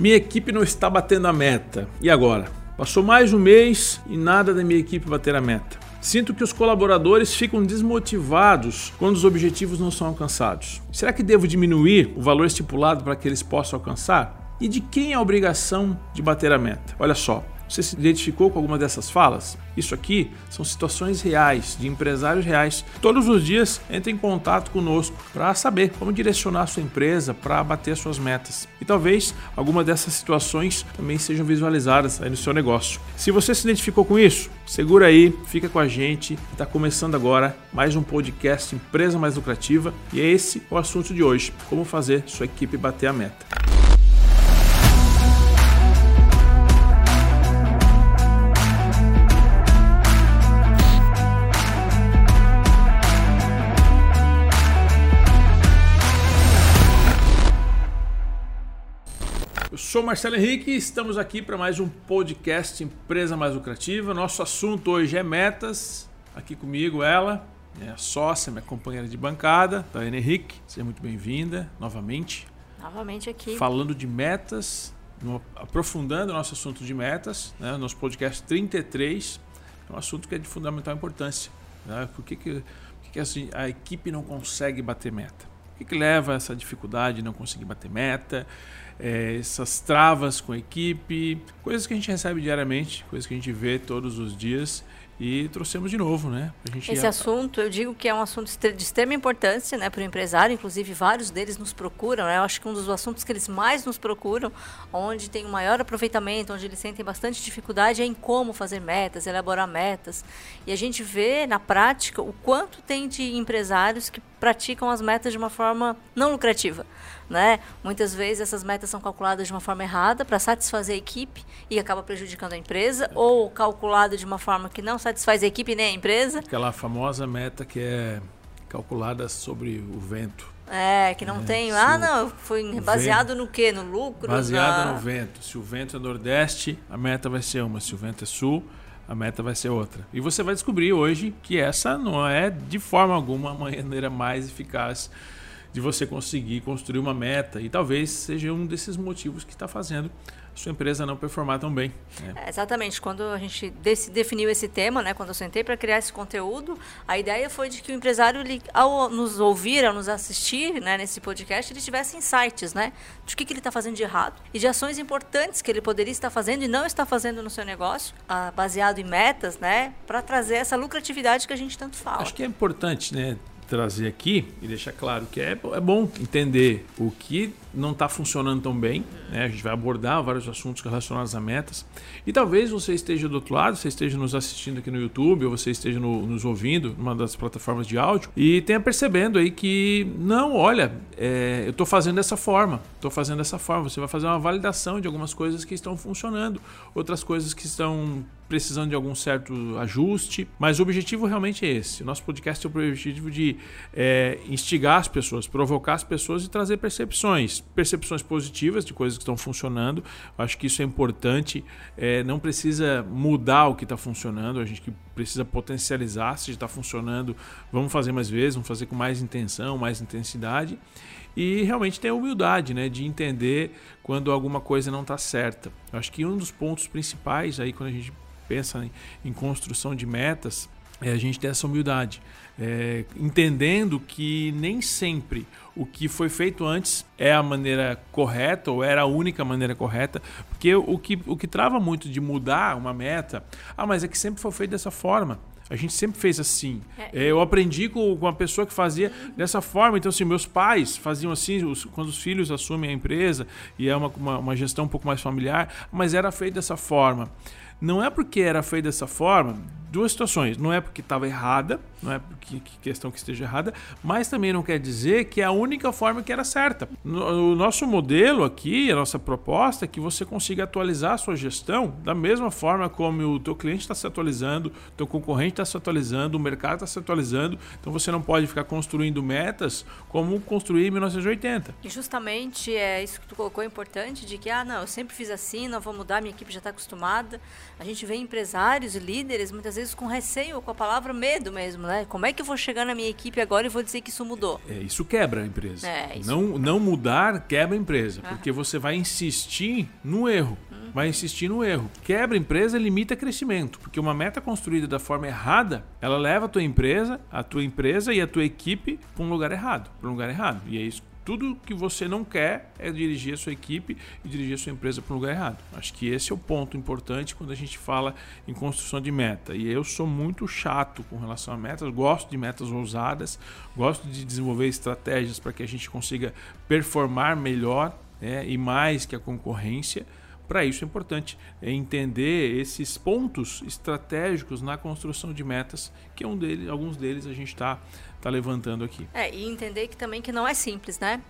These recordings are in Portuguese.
Minha equipe não está batendo a meta. E agora? Passou mais um mês e nada da minha equipe bater a meta. Sinto que os colaboradores ficam desmotivados quando os objetivos não são alcançados. Será que devo diminuir o valor estipulado para que eles possam alcançar? E de quem é a obrigação de bater a meta? Olha só, você se identificou com alguma dessas falas? Isso aqui são situações reais, de empresários reais. Todos os dias entre em contato conosco para saber como direcionar a sua empresa para bater suas metas. E talvez alguma dessas situações também sejam visualizadas aí no seu negócio. Se você se identificou com isso, segura aí, fica com a gente. Está começando agora mais um podcast Empresa Mais Lucrativa e é esse o assunto de hoje: como fazer sua equipe bater a meta. Sou Marcelo Henrique e estamos aqui para mais um podcast Empresa Mais Lucrativa. Nosso assunto hoje é metas. Aqui comigo ela, minha sócia, minha companheira de bancada, Taiane Henrique. Seja muito bem-vinda novamente. Novamente aqui. Falando de metas, aprofundando o nosso assunto de metas, né, nosso podcast 33. É um assunto que é de fundamental importância. Né? Por que, que, por que, que assim, a equipe não consegue bater meta? O que, que leva a essa dificuldade de não conseguir bater meta? É, essas travas com a equipe, coisas que a gente recebe diariamente, coisas que a gente vê todos os dias e trouxemos de novo, né? Esse assunto, eu digo que é um assunto de extrema importância, né, para o empresário. Inclusive, vários deles nos procuram. Né? Eu acho que um dos assuntos que eles mais nos procuram, onde tem um maior aproveitamento, onde eles sentem bastante dificuldade, é em como fazer metas, elaborar metas. E a gente vê na prática o quanto tem de empresários que praticam as metas de uma forma não lucrativa. Né? Muitas vezes essas metas são calculadas de uma forma errada para satisfazer a equipe e acaba prejudicando a empresa, é. ou calculada de uma forma que não satisfaz a equipe nem a empresa. Aquela famosa meta que é calculada sobre o vento. É, que não é, tem. Ah, não, foi baseado vento, no quê? No lucro? Baseado na... no vento. Se o vento é nordeste, a meta vai ser uma. Se o vento é sul, a meta vai ser outra. E você vai descobrir hoje que essa não é de forma alguma a maneira mais eficaz de você conseguir construir uma meta. E talvez seja um desses motivos que está fazendo sua empresa não performar tão bem. Né? É, exatamente. Quando a gente definiu esse tema, né, quando eu sentei para criar esse conteúdo, a ideia foi de que o empresário, ao nos ouvir, ao nos assistir né, nesse podcast, ele tivesse insights né, de o que, que ele está fazendo de errado e de ações importantes que ele poderia estar fazendo e não está fazendo no seu negócio, ah, baseado em metas, né, para trazer essa lucratividade que a gente tanto fala. Acho que é importante né, trazer aqui e deixar claro que é, é bom entender o que não está funcionando tão bem. Né? A gente vai abordar vários assuntos relacionados a metas. E talvez você esteja do outro lado, você esteja nos assistindo aqui no YouTube, ou você esteja no, nos ouvindo numa das plataformas de áudio, e tenha percebendo aí que, não, olha, é, eu estou fazendo dessa forma, estou fazendo dessa forma. Você vai fazer uma validação de algumas coisas que estão funcionando, outras coisas que estão precisando de algum certo ajuste, mas o objetivo realmente é esse. O nosso podcast tem o objetivo de é, instigar as pessoas, provocar as pessoas e trazer percepções percepções positivas de coisas que estão funcionando. Acho que isso é importante. É, não precisa mudar o que está funcionando, a gente precisa potencializar se está funcionando. Vamos fazer mais vezes, vamos fazer com mais intenção, mais intensidade. E realmente ter a humildade né, de entender quando alguma coisa não está certa. Acho que um dos pontos principais aí quando a gente pensa em, em construção de metas é a gente ter essa humildade é, entendendo que nem sempre o que foi feito antes é a maneira correta ou era a única maneira correta, porque o que, o que trava muito de mudar uma meta, ah, mas é que sempre foi feito dessa forma. A gente sempre fez assim. É. Eu aprendi com, com uma pessoa que fazia dessa forma. Então, assim, meus pais faziam assim, os, quando os filhos assumem a empresa, e é uma, uma, uma gestão um pouco mais familiar, mas era feito dessa forma. Não é porque era feito dessa forma, duas situações. Não é porque estava errada, não é porque questão que esteja errada, mas também não quer dizer que é a única forma que era certa. O nosso modelo aqui, a nossa proposta é que você consiga atualizar a sua gestão da mesma forma como o teu cliente está se atualizando, o teu concorrente está se atualizando, o mercado está se atualizando. Então você não pode ficar construindo metas como construir em 1980. E justamente é isso que tu colocou importante de que ah não, eu sempre fiz assim, não vou mudar, minha equipe já está acostumada. A gente vê empresários e líderes muitas vezes com receio, com a palavra medo mesmo, né? Como é que eu vou chegar na minha equipe agora e vou dizer que isso mudou? É, isso quebra a empresa. É, isso... Não, não mudar quebra a empresa, porque você vai insistir no erro. Uhum. Vai insistir no erro. Quebra a empresa, limita crescimento, porque uma meta construída da forma errada, ela leva a tua empresa, a tua empresa e a tua equipe para um lugar errado, para um lugar errado. E é isso tudo que você não quer é dirigir a sua equipe e dirigir a sua empresa para um lugar errado. Acho que esse é o ponto importante quando a gente fala em construção de meta. E eu sou muito chato com relação a metas, gosto de metas ousadas, gosto de desenvolver estratégias para que a gente consiga performar melhor né, e mais que a concorrência. Para isso é importante entender esses pontos estratégicos na construção de metas, que é um deles, alguns deles a gente está tá levantando aqui. É, e entender que também que não é simples, né?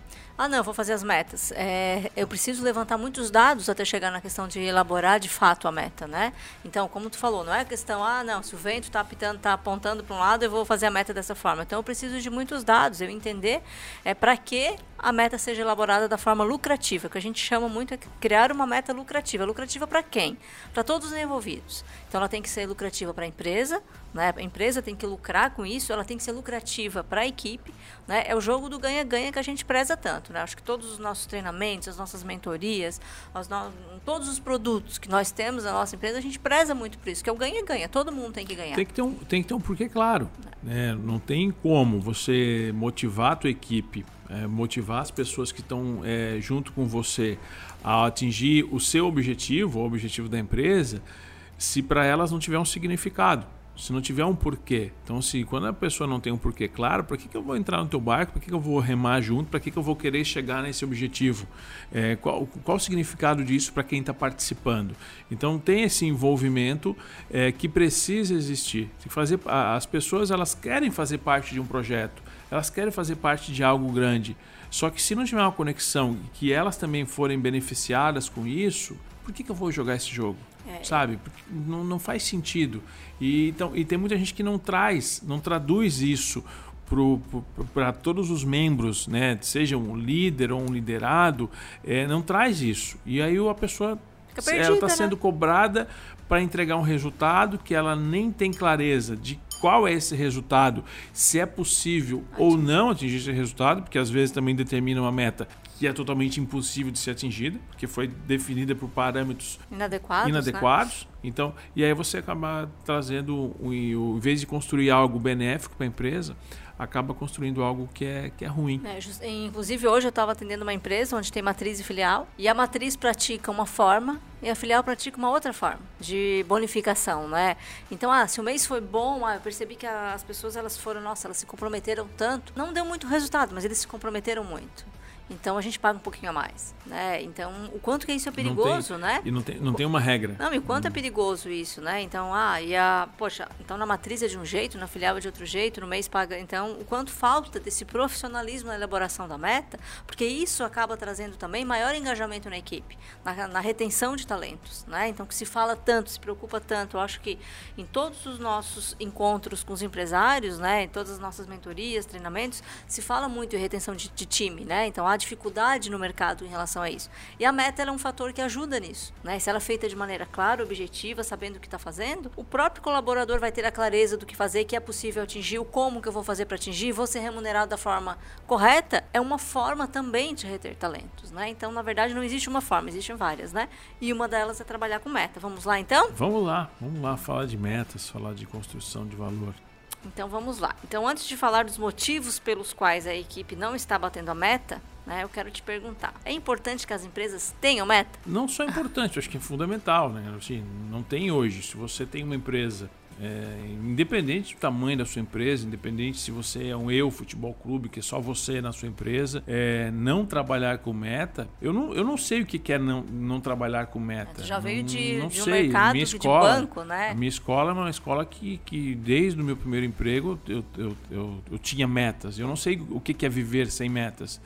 Ah, não, vou fazer as metas. É, eu preciso levantar muitos dados até chegar na questão de elaborar de fato a meta, né? Então, como tu falou, não é a questão, ah, não, se o vento está apitando, está apontando para um lado, eu vou fazer a meta dessa forma. Então, eu preciso de muitos dados, eu entender é, para que a meta seja elaborada da forma lucrativa, que a gente chama muito é criar uma meta lucrativa. Lucrativa para quem? Para todos os envolvidos. Então, ela tem que ser lucrativa para a empresa, né? a empresa tem que lucrar com isso, ela tem que ser lucrativa para a equipe. Né? É o jogo do ganha-ganha que a gente preza tanto. Né? Acho que todos os nossos treinamentos, as nossas mentorias, no... todos os produtos que nós temos na nossa empresa, a gente preza muito por isso, que é o ganha-ganha. Todo mundo tem que ganhar. Tem que ter um, tem que ter um porquê claro. Né? Não tem como você motivar a tua equipe, é, motivar as pessoas que estão é, junto com você a atingir o seu objetivo, o objetivo da empresa, se para elas não tiver um significado, se não tiver um porquê. Então, se quando a pessoa não tem um porquê claro, para que, que eu vou entrar no teu barco? Para que, que eu vou remar junto? Para que, que eu vou querer chegar nesse objetivo? É, qual, qual o significado disso para quem está participando? Então, tem esse envolvimento é, que precisa existir. Fazer, as pessoas elas querem fazer parte de um projeto, elas querem fazer parte de algo grande. Só que se não tiver uma conexão e que elas também forem beneficiadas com isso, por que, que eu vou jogar esse jogo? É. Sabe? Porque não, não faz sentido. E, então, e tem muita gente que não traz, não traduz isso para todos os membros, né? seja um líder ou um liderado, é, não traz isso. E aí a pessoa está né? sendo cobrada para entregar um resultado que ela nem tem clareza de qual é esse resultado, se é possível Atingir. ou não atingir esse resultado, porque às vezes também determina uma meta que é totalmente impossível de ser atingida, porque foi definida por parâmetros inadequados. inadequados. Né? Então, e aí você acaba trazendo, em vez de construir algo benéfico para a empresa, acaba construindo algo que é, que é ruim. É, inclusive, hoje eu estava atendendo uma empresa onde tem matriz e filial, e a matriz pratica uma forma e a filial pratica uma outra forma de bonificação, né? Então, ah, se o mês foi bom, ah, eu percebi que as pessoas elas foram, nossa, elas se comprometeram tanto, não deu muito resultado, mas eles se comprometeram muito. Então a gente paga um pouquinho a mais, né? Então o quanto que isso é perigoso, tem, né? E não tem, não tem uma regra. Não, e o quanto hum. é perigoso isso, né? Então, ah, e a, poxa, então na matriz é de um jeito, na filial é de outro jeito, no mês paga, então o quanto falta desse profissionalismo na elaboração da meta, porque isso acaba trazendo também maior engajamento na equipe, na, na retenção de talentos, né? Então que se fala tanto, se preocupa tanto, eu acho que em todos os nossos encontros com os empresários, né, em todas as nossas mentorias, treinamentos, se fala muito em retenção de, de time, né? Então, há dificuldade no mercado em relação a isso. E a meta é um fator que ajuda nisso. Né? Se ela é feita de maneira clara, objetiva, sabendo o que está fazendo, o próprio colaborador vai ter a clareza do que fazer, que é possível atingir, o como que eu vou fazer para atingir, vou ser remunerado da forma correta, é uma forma também de reter talentos. Né? Então, na verdade, não existe uma forma, existem várias. Né? E uma delas é trabalhar com meta. Vamos lá, então? Vamos lá, vamos lá falar de metas, falar de construção de valor. Então vamos lá. Então, antes de falar dos motivos pelos quais a equipe não está batendo a meta, né, eu quero te perguntar: é importante que as empresas tenham meta? Não só importante, acho que é fundamental. Né? Assim, não tem hoje. Se você tem uma empresa é, independente do tamanho da sua empresa, independente se você é um eu futebol clube, que é só você na sua empresa, é, não trabalhar com meta, eu não, eu não sei o que é não, não trabalhar com meta. já veio de, não, de um sei. mercado minha escola, de banco, né? A minha escola é uma escola que, que desde o meu primeiro emprego eu, eu, eu, eu tinha metas. Eu não sei o que é viver sem metas.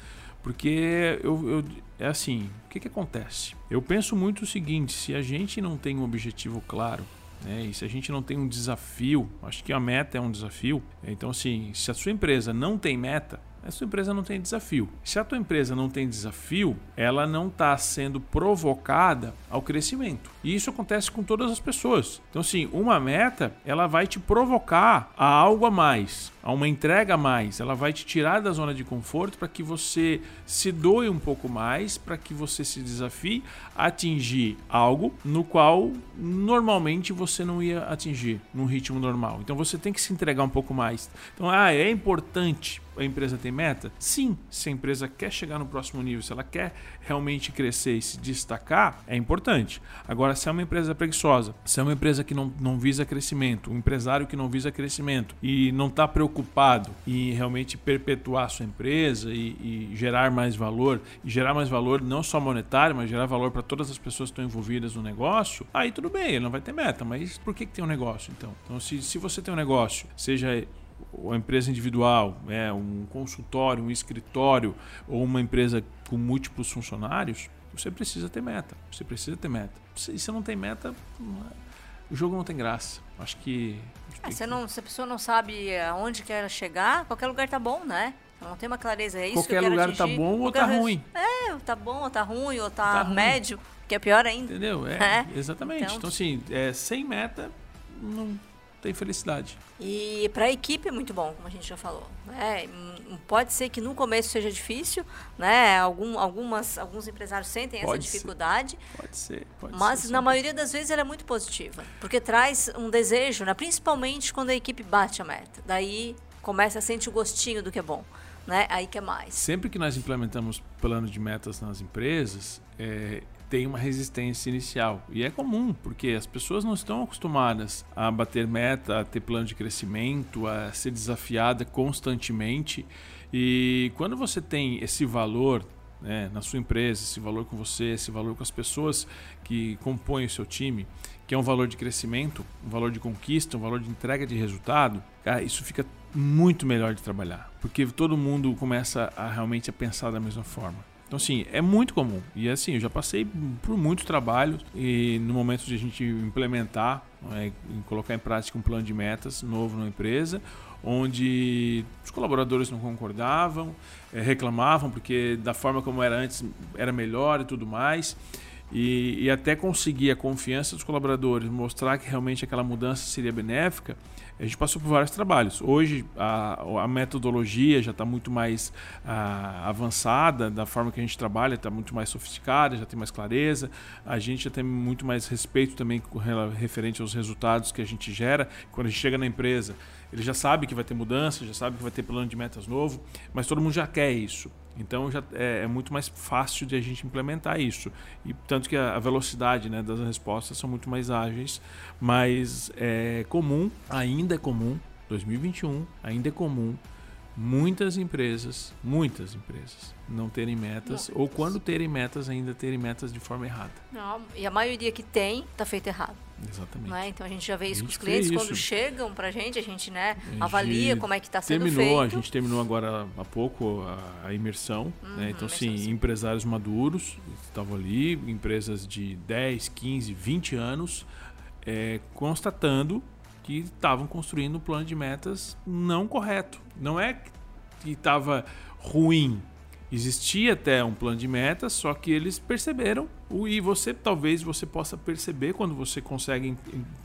Porque eu, eu, é assim, o que, que acontece? Eu penso muito o seguinte: se a gente não tem um objetivo claro, né? E se a gente não tem um desafio, acho que a meta é um desafio. Então, assim, se a sua empresa não tem meta, A sua empresa não tem desafio. Se a tua empresa não tem desafio, ela não está sendo provocada ao crescimento. E isso acontece com todas as pessoas. Então, assim, uma meta, ela vai te provocar a algo a mais, a uma entrega a mais. Ela vai te tirar da zona de conforto para que você se doe um pouco mais, para que você se desafie a atingir algo no qual normalmente você não ia atingir num ritmo normal. Então, você tem que se entregar um pouco mais. Então, ah, é importante a empresa tem meta? Sim, se a empresa quer chegar no próximo nível, se ela quer realmente crescer e se destacar, é importante. Agora, se é uma empresa preguiçosa, se é uma empresa que não, não visa crescimento, um empresário que não visa crescimento e não está preocupado em realmente perpetuar a sua empresa e, e, gerar mais valor, e gerar mais valor não só monetário, mas gerar valor para todas as pessoas que estão envolvidas no negócio, aí tudo bem, ele não vai ter meta, mas por que, que tem um negócio então? Então, se, se você tem um negócio, seja uma empresa individual, é, um consultório, um escritório ou uma empresa com múltiplos funcionários, você precisa ter meta. Você precisa ter meta. Se você não tem meta, o jogo não tem graça. Acho que. É, se, não, se a pessoa não sabe aonde quer chegar, qualquer lugar tá bom, né? Ela não tem uma clareza. É isso qualquer que eu lugar tá atingir. tá bom ou tá ruim. É, tá bom ou tá ruim, ou tá, tá médio, ruim. que é pior ainda. Entendeu? É, é. Exatamente. Então, então assim, é, sem meta, não tem felicidade. E para a equipe é muito bom, como a gente já falou. Né? Pode ser que no começo seja difícil, né? Algum, algumas, alguns empresários sentem pode essa dificuldade. Ser. Pode ser. Pode mas ser, na maioria das vezes ela é muito positiva, porque traz um desejo, né? principalmente quando a equipe bate a meta. Daí começa a sentir o gostinho do que é bom. Né? Aí que é mais. Sempre que nós implementamos plano de metas nas empresas, é, tem uma resistência inicial. E é comum, porque as pessoas não estão acostumadas a bater meta, a ter plano de crescimento, a ser desafiada constantemente. E quando você tem esse valor né, na sua empresa, esse valor com você, esse valor com as pessoas que compõem o seu time, que é um valor de crescimento, um valor de conquista, um valor de entrega de resultado, cara, isso fica muito melhor de trabalhar, porque todo mundo começa a realmente a pensar da mesma forma. Então, assim, é muito comum. E assim, eu já passei por muitos trabalhos e no momento de a gente implementar, né, colocar em prática um plano de metas novo na empresa, onde os colaboradores não concordavam, é, reclamavam porque da forma como era antes era melhor e tudo mais. E, e até conseguir a confiança dos colaboradores, mostrar que realmente aquela mudança seria benéfica, a gente passou por vários trabalhos. Hoje a, a metodologia já está muito mais ah, avançada, da forma que a gente trabalha, está muito mais sofisticada, já tem mais clareza. A gente já tem muito mais respeito também com, referente aos resultados que a gente gera. Quando a gente chega na empresa, ele já sabe que vai ter mudança, já sabe que vai ter plano de metas novo, mas todo mundo já quer isso. Então já é, é, muito mais fácil de a gente implementar isso. E tanto que a, a velocidade né, das respostas são muito mais ágeis, mas é comum, ainda é comum, 2021 ainda é comum muitas empresas, muitas empresas, não terem metas, ou quando terem metas, ainda terem metas de forma errada. Não, e a maioria que tem, está feita errado. Exatamente. Né? Então a gente já vê isso com os clientes, quando chegam para a gente, a gente né, a avalia como é que está sendo terminou, feito. A gente terminou agora há pouco a, a imersão. Né? Uhum, né? Então, sim, sim, empresários maduros estavam ali, empresas de 10, 15, 20 anos, é, constatando que estavam construindo um plano de metas não correto. Não é que estava ruim, existia até um plano de metas, só que eles perceberam e você talvez você possa perceber quando você consegue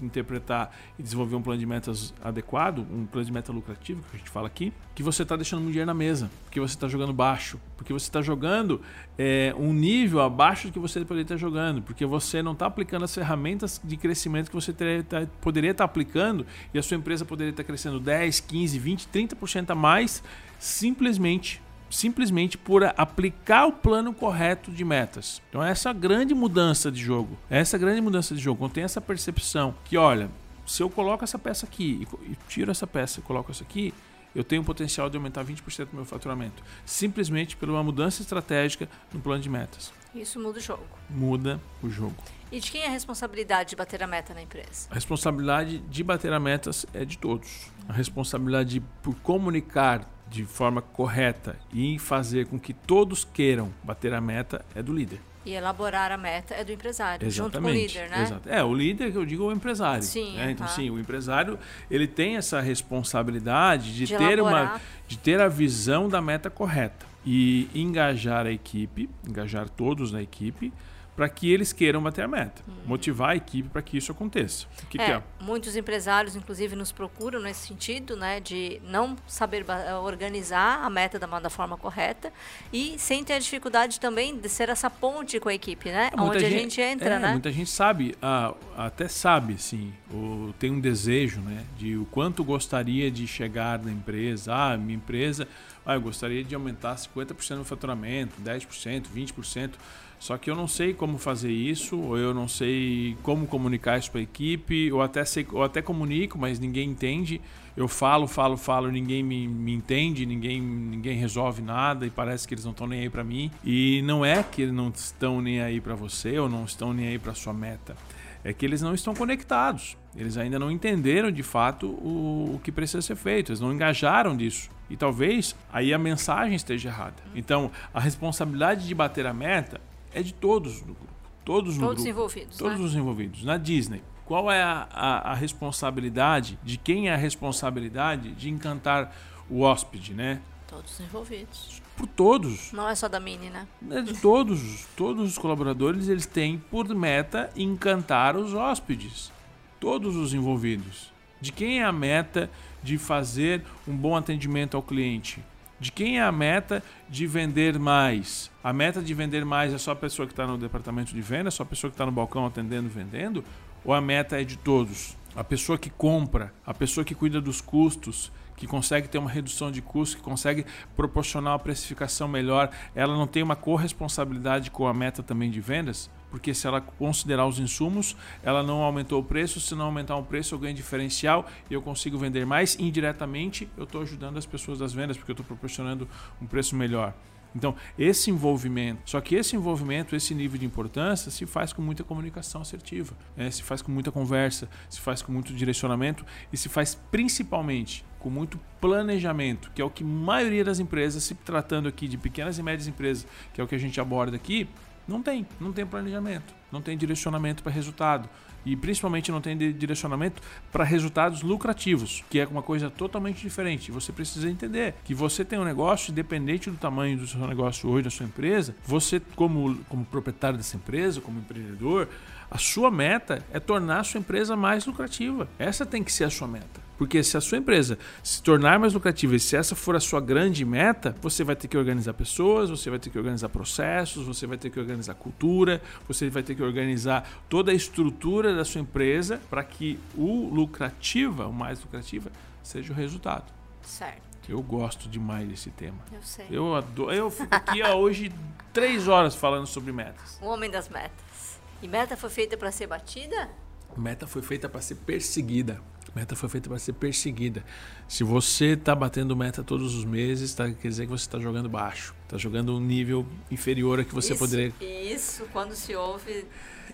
interpretar e desenvolver um plano de metas adequado, um plano de meta lucrativo que a gente fala aqui, que você está deixando muito dinheiro na mesa, porque você está jogando baixo, porque você está jogando é, um nível abaixo do que você poderia estar jogando, porque você não está aplicando as ferramentas de crescimento que você tá, poderia estar aplicando e a sua empresa poderia estar crescendo 10, 15, 20, 30% a mais simplesmente simplesmente por aplicar o plano correto de metas. Então essa grande mudança de jogo, essa grande mudança de jogo, quando tem essa percepção que, olha, se eu coloco essa peça aqui e tiro essa peça e coloco essa aqui, eu tenho o potencial de aumentar 20% do meu faturamento, simplesmente por uma mudança estratégica no plano de metas. Isso muda o jogo. Muda o jogo. E de quem é a responsabilidade de bater a meta na empresa? A responsabilidade de bater a metas é de todos. A responsabilidade por comunicar de forma correta e fazer com que todos queiram bater a meta é do líder. E elaborar a meta é do empresário, Exatamente. junto com o líder, né? Exato. É, o líder que eu digo é o empresário. Sim, né? Então, tá. sim, o empresário ele tem essa responsabilidade de, De ter uma, de ter a visão da meta correta e engajar a equipe, engajar todos na equipe, para que eles queiram bater a meta. Motivar a equipe para que isso aconteça. O que, que É, é? muitos empresários, inclusive, nos procuram nesse sentido, né, de não saber ba- organizar a meta da, da forma correta e sem ter a dificuldade também de ser essa ponte com a equipe, né, É, onde a gente entra, é, né? Muita gente sabe, ah, até sabe, sim, o, tem um desejo, né, de o quanto gostaria de chegar na empresa. Ah, minha empresa, ah, eu gostaria de aumentar 50% do faturamento, 10%, 20%. Só que eu não sei como fazer isso, ou eu não sei como comunicar isso para a equipe, ou até, sei, ou até comunico, mas ninguém entende. Eu falo, falo, falo, ninguém me, me entende, ninguém, ninguém resolve nada e parece que eles não estão nem aí para mim. E não é que eles não estão nem aí para você ou não estão nem aí para sua meta. É que eles não estão conectados. Eles ainda não entenderam de fato o, o que precisa ser feito. Eles não engajaram disso. E talvez aí a mensagem esteja errada. Então, a responsabilidade de bater a meta é de todos no grupo. Todos Todos grupo. envolvidos, Todos né? os envolvidos. Na Disney, qual é a, a, a responsabilidade, de quem é a responsabilidade de encantar o hóspede, né? Todos envolvidos. Por todos. Não é só da Mini, né? né, de todos, todos os colaboradores, eles têm por meta encantar os hóspedes. Todos os envolvidos. De quem é a meta de fazer um bom atendimento ao cliente? De quem é a meta de vender mais? A meta de vender mais é só a pessoa que está no departamento de venda, só a pessoa que está no balcão atendendo, vendendo? Ou a meta é de todos? A pessoa que compra, a pessoa que cuida dos custos, que consegue ter uma redução de custo, que consegue proporcionar uma precificação melhor, ela não tem uma corresponsabilidade com a meta também de vendas? Porque se ela considerar os insumos, ela não aumentou o preço, se não aumentar o preço, eu ganho diferencial e eu consigo vender mais. Indiretamente, eu estou ajudando as pessoas das vendas, porque eu estou proporcionando um preço melhor. Então, esse envolvimento, só que esse envolvimento, esse nível de importância se faz com muita comunicação assertiva, né? se faz com muita conversa, se faz com muito direcionamento e se faz principalmente com muito planejamento, que é o que a maioria das empresas, se tratando aqui de pequenas e médias empresas, que é o que a gente aborda aqui, não tem, não tem planejamento, não tem direcionamento para resultado. E principalmente não tem direcionamento para resultados lucrativos, que é uma coisa totalmente diferente. Você precisa entender que você tem um negócio, independente do tamanho do seu negócio hoje, da sua empresa, você, como, como proprietário dessa empresa, como empreendedor, a sua meta é tornar a sua empresa mais lucrativa. Essa tem que ser a sua meta. Porque se a sua empresa se tornar mais lucrativa e se essa for a sua grande meta, você vai ter que organizar pessoas, você vai ter que organizar processos, você vai ter que organizar cultura, você vai ter que organizar toda a estrutura da sua empresa para que o lucrativa, o mais lucrativa, seja o resultado. Certo, Eu gosto demais desse tema. eu sei. Eu adoro. Eu fico aqui hoje três horas falando sobre metas. O homem das metas. E meta foi feita para ser batida? Meta foi feita para ser perseguida. Meta foi feita para ser perseguida. Se você está batendo meta todos os meses, tá, quer dizer que você está jogando baixo. Está jogando um nível inferior a que você isso, poderia. Isso, quando se ouve.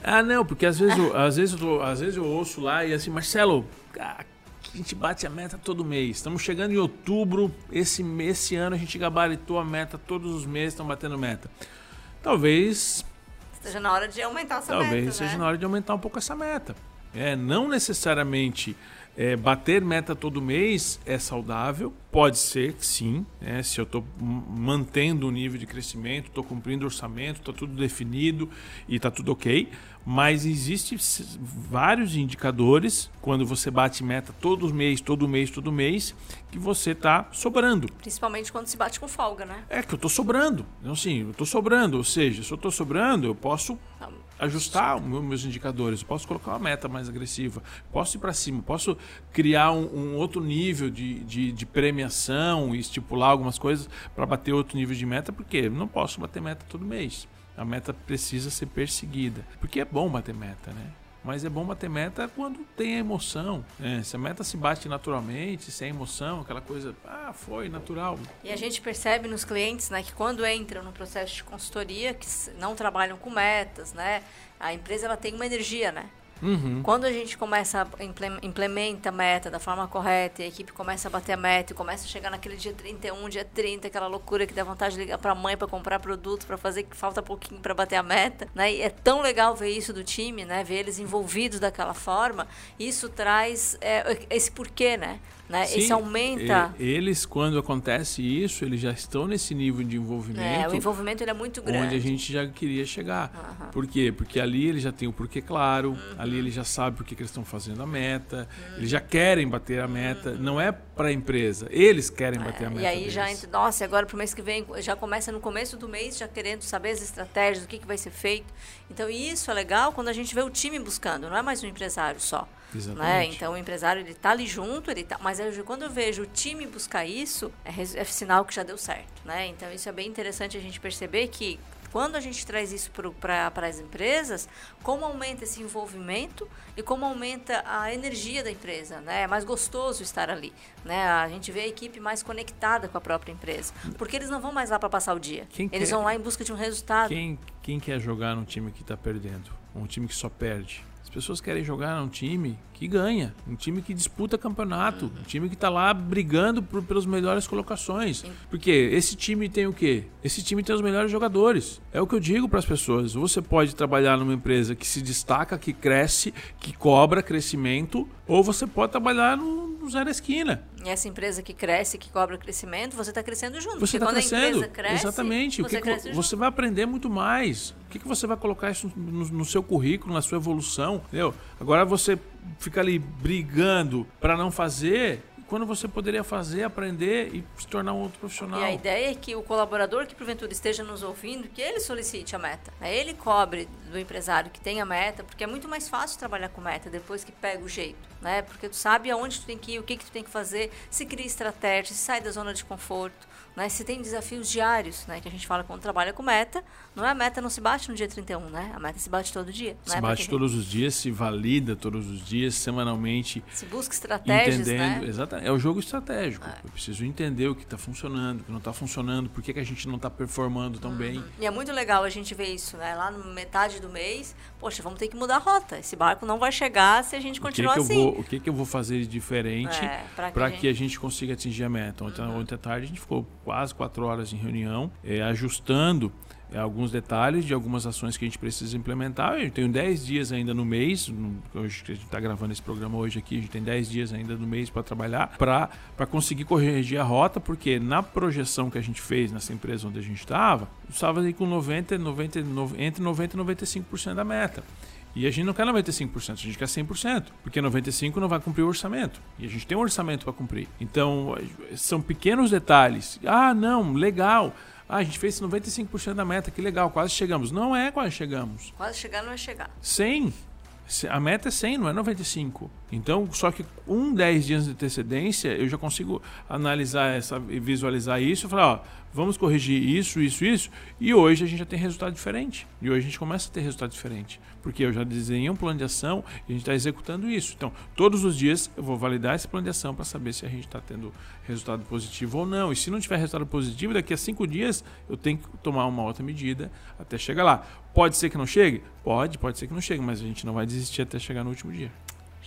Ah, não, porque às vezes, eu, às, vezes eu tô- às vezes eu ouço lá e assim, Marcelo, ah, a gente bate a meta todo mês. Estamos chegando em outubro, esse, esse ano a gente gabaritou a meta, todos os meses estão batendo meta. Talvez Esteja na hora de aumentar essa Talvez meta. seja né? na hora de aumentar um pouco essa meta. É, não necessariamente é, bater meta todo mês é saudável. Pode ser que sim. né? se eu estou mantendo o nível de crescimento, estou cumprindo o orçamento, está tudo definido e está tudo ok. Mas existem vários indicadores quando você bate meta todo mês, todo mês, todo mês, que você está sobrando. Principalmente quando se bate com folga, né? É que eu estou sobrando. Então, assim, eu estou sobrando. Ou seja, se eu estou sobrando, eu posso ajustar meus indicadores, posso colocar uma meta mais agressiva, posso ir para cima, posso criar um, um outro nível de, de, de premiação e estipular algumas coisas para bater outro nível de meta, porque não posso bater meta todo mês. A meta precisa ser perseguida. Porque é bom bater meta, né? Mas é bom bater meta quando tem a emoção. né? Se a meta se bate naturalmente, sem emoção, aquela coisa, ah, foi natural. E a gente percebe nos clientes, né, que quando entram no processo de consultoria, que não trabalham com metas, né, a empresa ela tem uma energia, né? Uhum. Quando a gente começa a imple- implementa a meta da forma correta, e a equipe começa a bater a meta, e começa a chegar naquele dia 31, dia 30, aquela loucura que dá vontade de ligar para a mãe para comprar produto, para fazer que falta pouquinho para bater a meta, né? E é tão legal ver isso do time, né? Ver eles envolvidos daquela forma. Isso traz é, esse porquê, né? Né? Sim, Isso aumenta. Eles, quando acontece isso, eles já estão nesse nível de É, envolvimento o envolvimento ele é muito grande. onde a gente já queria chegar. Aham. Por quê? Porque ali ele já tem o porquê claro, Uhum. ali ele já sabe por que que eles estão fazendo a meta, eles já querem bater a meta, não é para a empresa, eles querem bater a Uhum. É, meta. e aí já deles. entra, nossa, agora pro mês que vem, já começa no começo do mês já querendo saber as estratégias, o que, que vai ser feito. Então isso é legal quando a gente vê o time buscando, não é mais um empresário só. Né? Exatamente. Então o empresário ele tá ali junto, ele tá, mas eu, quando eu vejo o time buscar isso, é, é sinal que já deu certo. Né? Então isso é bem interessante a gente perceber que quando a gente traz isso para as empresas, como aumenta esse envolvimento e como aumenta a energia da empresa, né? É mais gostoso estar ali, né? A gente vê a equipe mais conectada com a própria empresa, porque eles não vão mais lá para passar o dia. Quem eles quer- vão lá em busca de um resultado. Quem, quem quer jogar num time que está perdendo? Um time que só perde? As pessoas querem jogar num time que ganha, um time que disputa campeonato, um time que está lá brigando por, pelas melhores colocações. Porque esse time tem o quê? Esse time tem os melhores jogadores. É o que eu digo para as pessoas. Você pode trabalhar numa empresa que se destaca, que cresce, que cobra crescimento, ou você pode trabalhar no, Zé da Esquina. E essa empresa que cresce, que cobra crescimento, você está crescendo junto. Você está quando a crescendo. empresa cresce, Exatamente. você o que que você vai aprender muito mais. O que, que você vai colocar isso no, no seu currículo, na sua evolução? Entendeu? Agora você fica ali brigando para não fazer, quando você poderia fazer, aprender e se tornar um outro profissional. E a ideia é que o colaborador que porventura esteja nos ouvindo, que ele solicite a meta. né? Ele cobre do empresário que tem a meta, porque é muito mais fácil trabalhar com meta depois que pega o jeito, né? Porque tu sabe aonde tu tem que ir, o que que tu tem que fazer, se cria estratégia, se sai da zona de conforto, né? Se tem desafios diários, né? Que a gente fala quando trabalha com meta, não é a meta não se bate no dia 31, né? A meta se bate todo dia. se né? bate Porque todos os dias, se valida todos os dias, semanalmente, Se busca estratégias, entendendo. né? Exatamente. É o jogo estratégico. Eu preciso entender o que está funcionando, o que não está funcionando, por que, que a gente não está performando tão bem. E é muito legal a gente ver isso, né? Lá no metade do mês, poxa, vamos ter que mudar a rota. Esse barco não vai chegar se a gente que, continuar que assim. vou, o que, que eu vou fazer de diferente É, que para a que a gente consiga atingir a meta? Ontem, ontem à tarde a gente ficou quase quatro horas em reunião, eh, ajustando eh, alguns detalhes de algumas ações que a gente precisa implementar. Eu tenho 10 dias ainda no mês, hoje que a gente está gravando esse programa hoje aqui, a gente tem 10 dias ainda no mês para trabalhar, para conseguir corrigir a rota, porque na projeção que a gente fez nessa empresa onde a gente estava, estava aí com 90, 90, no- entre 90 e 95% da meta. E a gente não quer 95%, a gente quer 100%, porque 95% não vai cumprir o orçamento. E a gente tem um orçamento para cumprir. Então, são pequenos detalhes. Ah, não, legal. Ah, a gente fez 95% da meta, que legal, quase chegamos. Não é quase chegamos. Quase chegar não vai chegar. 100. Se- A meta é 100, não é 95. Então, só que um 10 dias de antecedência, eu já consigo analisar essa e visualizar isso e falar, ó, vamos corrigir isso, isso, isso. E hoje a gente já tem resultado diferente. E hoje a gente começa a ter resultado diferente. Porque eu já desenhei um plano de ação e a gente está executando isso. Então, todos os dias eu vou validar esse plano de ação para saber se a gente está tendo resultado positivo ou não. E se não tiver resultado positivo, daqui a cinco dias eu tenho que tomar uma outra medida até chegar lá. Pode ser que não chegue? Pode, pode ser que não chegue, mas a gente não vai desistir até chegar no último dia.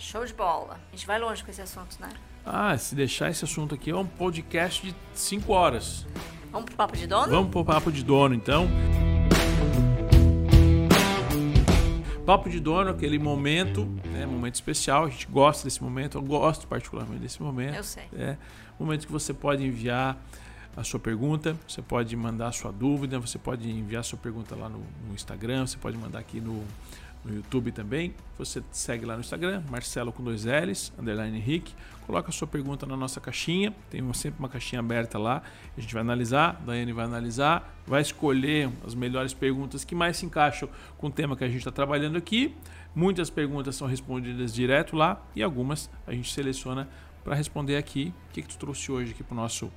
Show de bola. A gente vai longe com esse assunto, né? Ah, se deixar esse assunto aqui é um podcast de 5 horas. Vamos pro papo de dono? Vamos pro papo de dono, então. Papo de dono, aquele momento, né, momento especial. A gente gosta desse momento, eu gosto particularmente desse momento. Eu sei. É momento que você pode enviar a sua pergunta, você pode mandar a sua dúvida, você pode enviar a sua pergunta lá no, no Instagram, você pode mandar aqui no, no YouTube também. Você segue lá no Instagram, Marcelo com dois L's, underline Henrique. Coloca a sua pergunta na nossa caixinha. Tem sempre uma caixinha aberta lá. A gente vai analisar, Daiane vai analisar, vai escolher as melhores perguntas que mais se encaixam com o tema que a gente está trabalhando aqui. Muitas perguntas são respondidas direto lá e algumas a gente seleciona para responder aqui. O que, que tu trouxe hoje aqui para o nosso,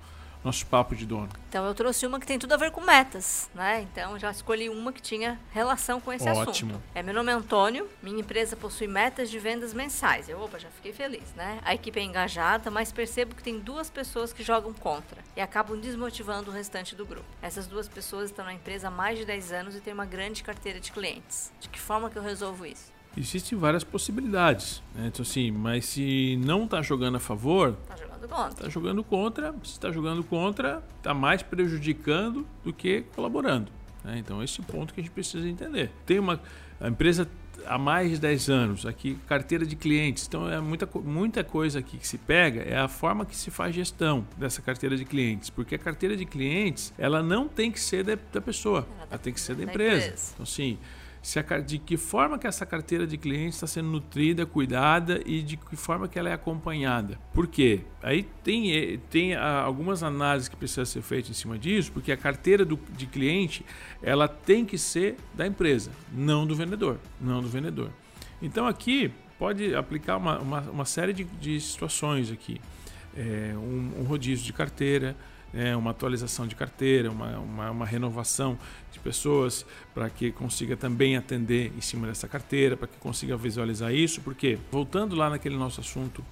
nosso papo de dono? Então eu trouxe uma que tem tudo a ver com metas, né? Então já escolhi uma que tinha relação com esse Ótimo. assunto. É, meu nome é Antônio, minha empresa possui metas de vendas mensais. Eu, opa, já fiquei feliz, né? A equipe é engajada, mas percebo que tem duas pessoas que jogam contra e acabam desmotivando o restante do grupo. Essas duas pessoas estão na empresa há mais de 10 anos e têm uma grande carteira de clientes. De que forma que eu resolvo isso? Existem várias possibilidades. Né? Então, assim, mas se não está jogando a favor, Tá jogando contra. está jogando contra. Se está jogando contra, está mais prejudicando do que colaborando. né? Então, esse é o ponto que a gente precisa entender. Tem uma a empresa há mais de 10 anos, aqui carteira de clientes. Então, é muita, muita coisa aqui que se pega é a forma que se faz gestão dessa carteira de clientes. Porque a carteira de clientes, ela não tem que ser da, da pessoa, Ela ela tem que ser da da empresa. empresa. Então, assim, se a, de que forma que essa carteira de clientes está sendo nutrida, cuidada e de que forma que ela é acompanhada. Por quê? Aí tem, eh, tem ah, algumas análises que precisam ser feitas em cima disso, porque a carteira do, de cliente ela tem que ser da empresa, não do vendedor, não do vendedor. Então aqui pode aplicar uma, uma, uma série de, de situações aqui. É, um, um rodízio de carteira, é, uma atualização de carteira, uma, uma, uma renovação de pessoas para que consiga também atender em cima dessa carteira, para que consiga visualizar isso, porque voltando lá naquele nosso assunto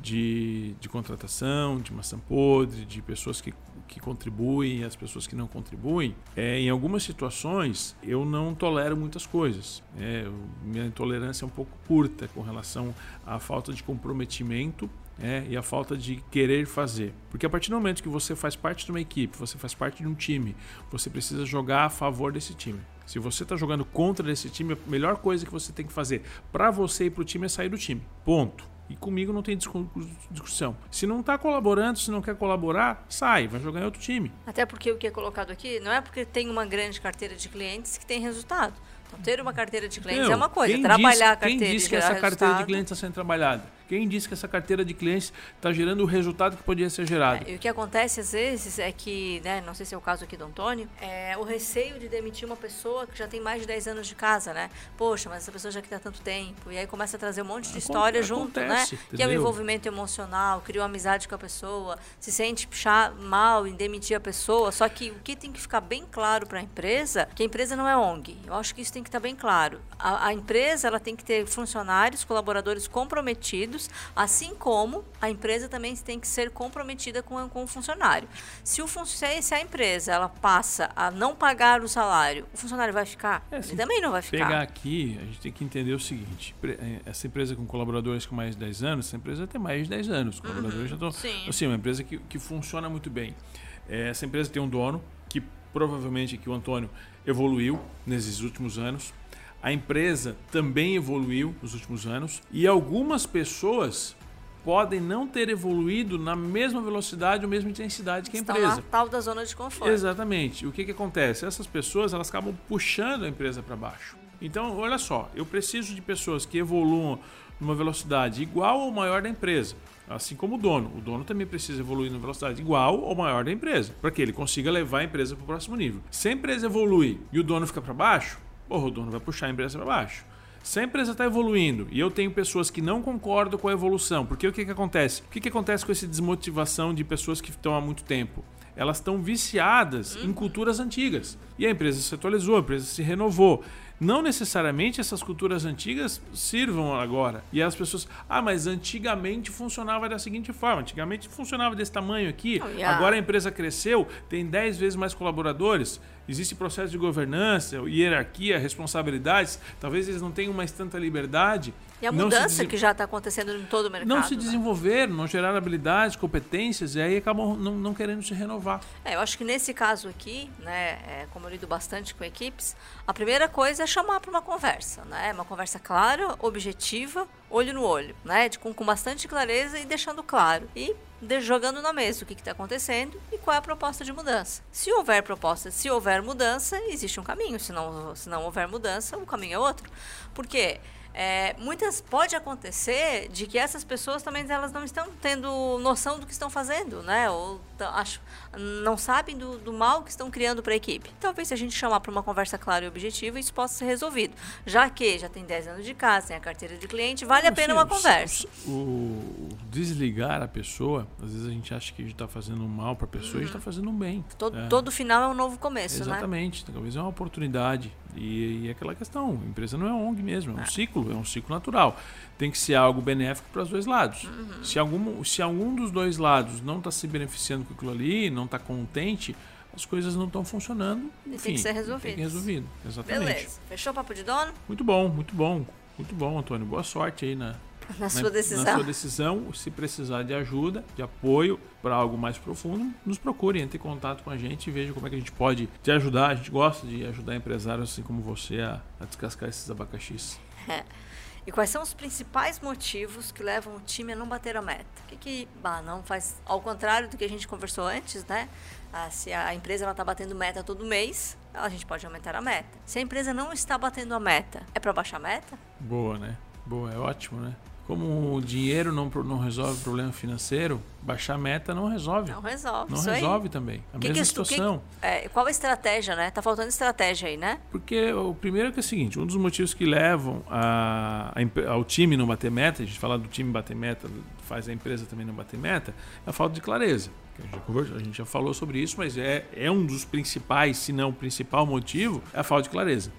de, de contratação, de maçã podre, de pessoas que, que contribuem e as pessoas que não contribuem, é, em algumas situações eu não tolero muitas coisas. É, minha intolerância é um pouco curta com relação à falta de comprometimento é, e a falta de querer fazer. Porque a partir do momento que você faz parte de uma equipe, você faz parte de um time, você precisa jogar a favor desse time. Se você está jogando contra esse time, a melhor coisa que você tem que fazer para você e para o time é sair do time. Ponto. E comigo não tem discu- discussão. Se não está colaborando, se não quer colaborar, sai, vai jogar em outro time. Até porque o que é colocado aqui não é porque tem uma grande carteira de clientes que tem resultado. Então, ter uma carteira de clientes Meu, é uma coisa, trabalhar disse- a carteira Quem disse que essa carteira de resultado- clientes está sendo trabalhada? Quem disse que essa carteira de clientes está gerando o resultado que podia ser gerado? É, e o que acontece às vezes é que, né, não sei se é o caso aqui do Antônio, é o receio de demitir uma pessoa que já tem mais de 10 anos de casa, né? Poxa, mas essa pessoa já está tanto tempo. E aí começa a trazer um monte de Aconte- história junto, né? acontece, Que é o entendeu? envolvimento emocional, criou amizade com a pessoa, se sente mal em demitir a pessoa. Só que o que tem que ficar bem claro para a empresa, que a empresa não é ONG. Eu acho que isso tem que estar bem claro. A, a empresa ela tem que ter funcionários, colaboradores comprometidos, assim como a empresa também tem que ser comprometida com, com o funcionário. Se, o fun se a empresa ela passa a não pagar o salário, o funcionário vai ficar? É, Ele também não vai ficar. Pegar aqui, a gente tem que entender o seguinte: eh, essa empresa com colaboradores com mais de 10 anos, essa empresa tem mais de 10 anos. Os colaboradores já estão. Uhum. sim. Assim, uma empresa que, que funciona muito bem. Eh, essa empresa tem um dono que provavelmente que o Antônio evoluiu nesses últimos anos. A empresa também evoluiu nos últimos anos. E algumas pessoas podem não ter evoluído na mesma velocidade ou mesma intensidade que a Estão empresa. na tal da zona de conforto. Exatamente. O que, que acontece? Essas pessoas elas acabam puxando a empresa para baixo. Então, olha só, eu preciso de pessoas que evoluam numa velocidade igual ou maior da empresa. Assim como o dono. O dono também precisa evoluir numa velocidade igual ou maior da empresa, para que ele consiga levar a empresa para o próximo nível. Se a empresa evolui e o dono fica para baixo, porra, o dono vai puxar a empresa para baixo. Se a empresa está evoluindo e eu tenho pessoas que não concordam com a evolução, porque o que, que acontece? O que, que acontece com essa desmotivação de pessoas que estão há muito tempo? Elas estão viciadas em culturas antigas. E a empresa se atualizou, a empresa se renovou. Não necessariamente essas culturas antigas sirvam agora. E as pessoas, ah, mas antigamente funcionava da seguinte forma: antigamente funcionava desse tamanho aqui, e a- agora a empresa cresceu, tem 10 vezes mais colaboradores, existe processo de governança, hierarquia, responsabilidades. Talvez eles não tenham mais tanta liberdade. E a se mudança desen- que já está acontecendo em todo o mercado. não se né? desenvolveram, não geraram habilidades, competências, e aí acabam não, não querendo se renovar. É, eu acho que nesse caso aqui, né, é, como eu lido bastante com equipes, a primeira coisa é chamar para uma conversa, né? Uma conversa clara, objetiva, olho no olho, né? De, com, com bastante clareza e deixando claro. E de- jogando na mesa o que está acontecendo e qual é a proposta de mudança. Se houver proposta, se houver mudança, existe um caminho. Se não, se não houver mudança, o caminho é outro. Por quê? É, muitas pode acontecer de que essas pessoas também elas não estão tendo noção do que estão fazendo, né? Ou acho, não sabem do, do mal que estão criando para a equipe. Talvez se a gente chamar para uma conversa clara e objetiva, isso possa ser resolvido. Já que já tem 10 anos de casa, tem a carteira de cliente, vale a Assim, pena uma o- conversa. O, o desligar a pessoa, às vezes a gente acha que a gente está fazendo um mal para a pessoa e a gente está fazendo um bem. Todo, É. todo final é um novo começo, né? Exatamente, talvez é uma oportunidade. E, e é aquela questão, a empresa não é ONG mesmo, é um ciclo, é um ciclo natural. Tem que ser algo benéfico para os dois lados. Uhum. Se, algum, se algum dos dois lados não está se beneficiando com aquilo ali, não está contente, as coisas não estão funcionando. tem Enfim, que ser Tem resolvidas. que resolvido, exatamente. Beleza. Fechou o papo de dono? Muito bom, muito bom. Muito bom, Antônio. Boa sorte aí na, na sua decisão. Na sua decisão, se precisar de ajuda, de apoio para algo mais profundo, nos procure, entre em contato com a gente e veja como é que a gente pode te ajudar. A gente gosta de ajudar empresários assim como você a, a descascar esses abacaxis. E quais são os principais motivos que levam o time a não bater a meta? O que, que bah, não faz ao contrário do que a gente conversou antes, né? Ah, se a empresa está batendo meta todo mês, a gente pode aumentar a meta. Se a empresa não está batendo a meta, é para baixar a meta? Boa, né? Boa, é ótimo, né? Como o dinheiro não, não resolve o problema financeiro, baixar a meta não resolve. Não resolve. Não resolve aí. também. A que mesma que, situação. Que, é, qual a estratégia, né? Tá faltando estratégia aí, né? Porque o primeiro é que é o seguinte: um dos motivos que levam a, a, ao time não bater meta, a gente fala do time bater meta, faz a empresa também não bater meta, é a falta de clareza. A gente, já conversou, a gente já falou sobre isso, mas é, é um dos principais, se não o principal motivo, é a falta de clareza.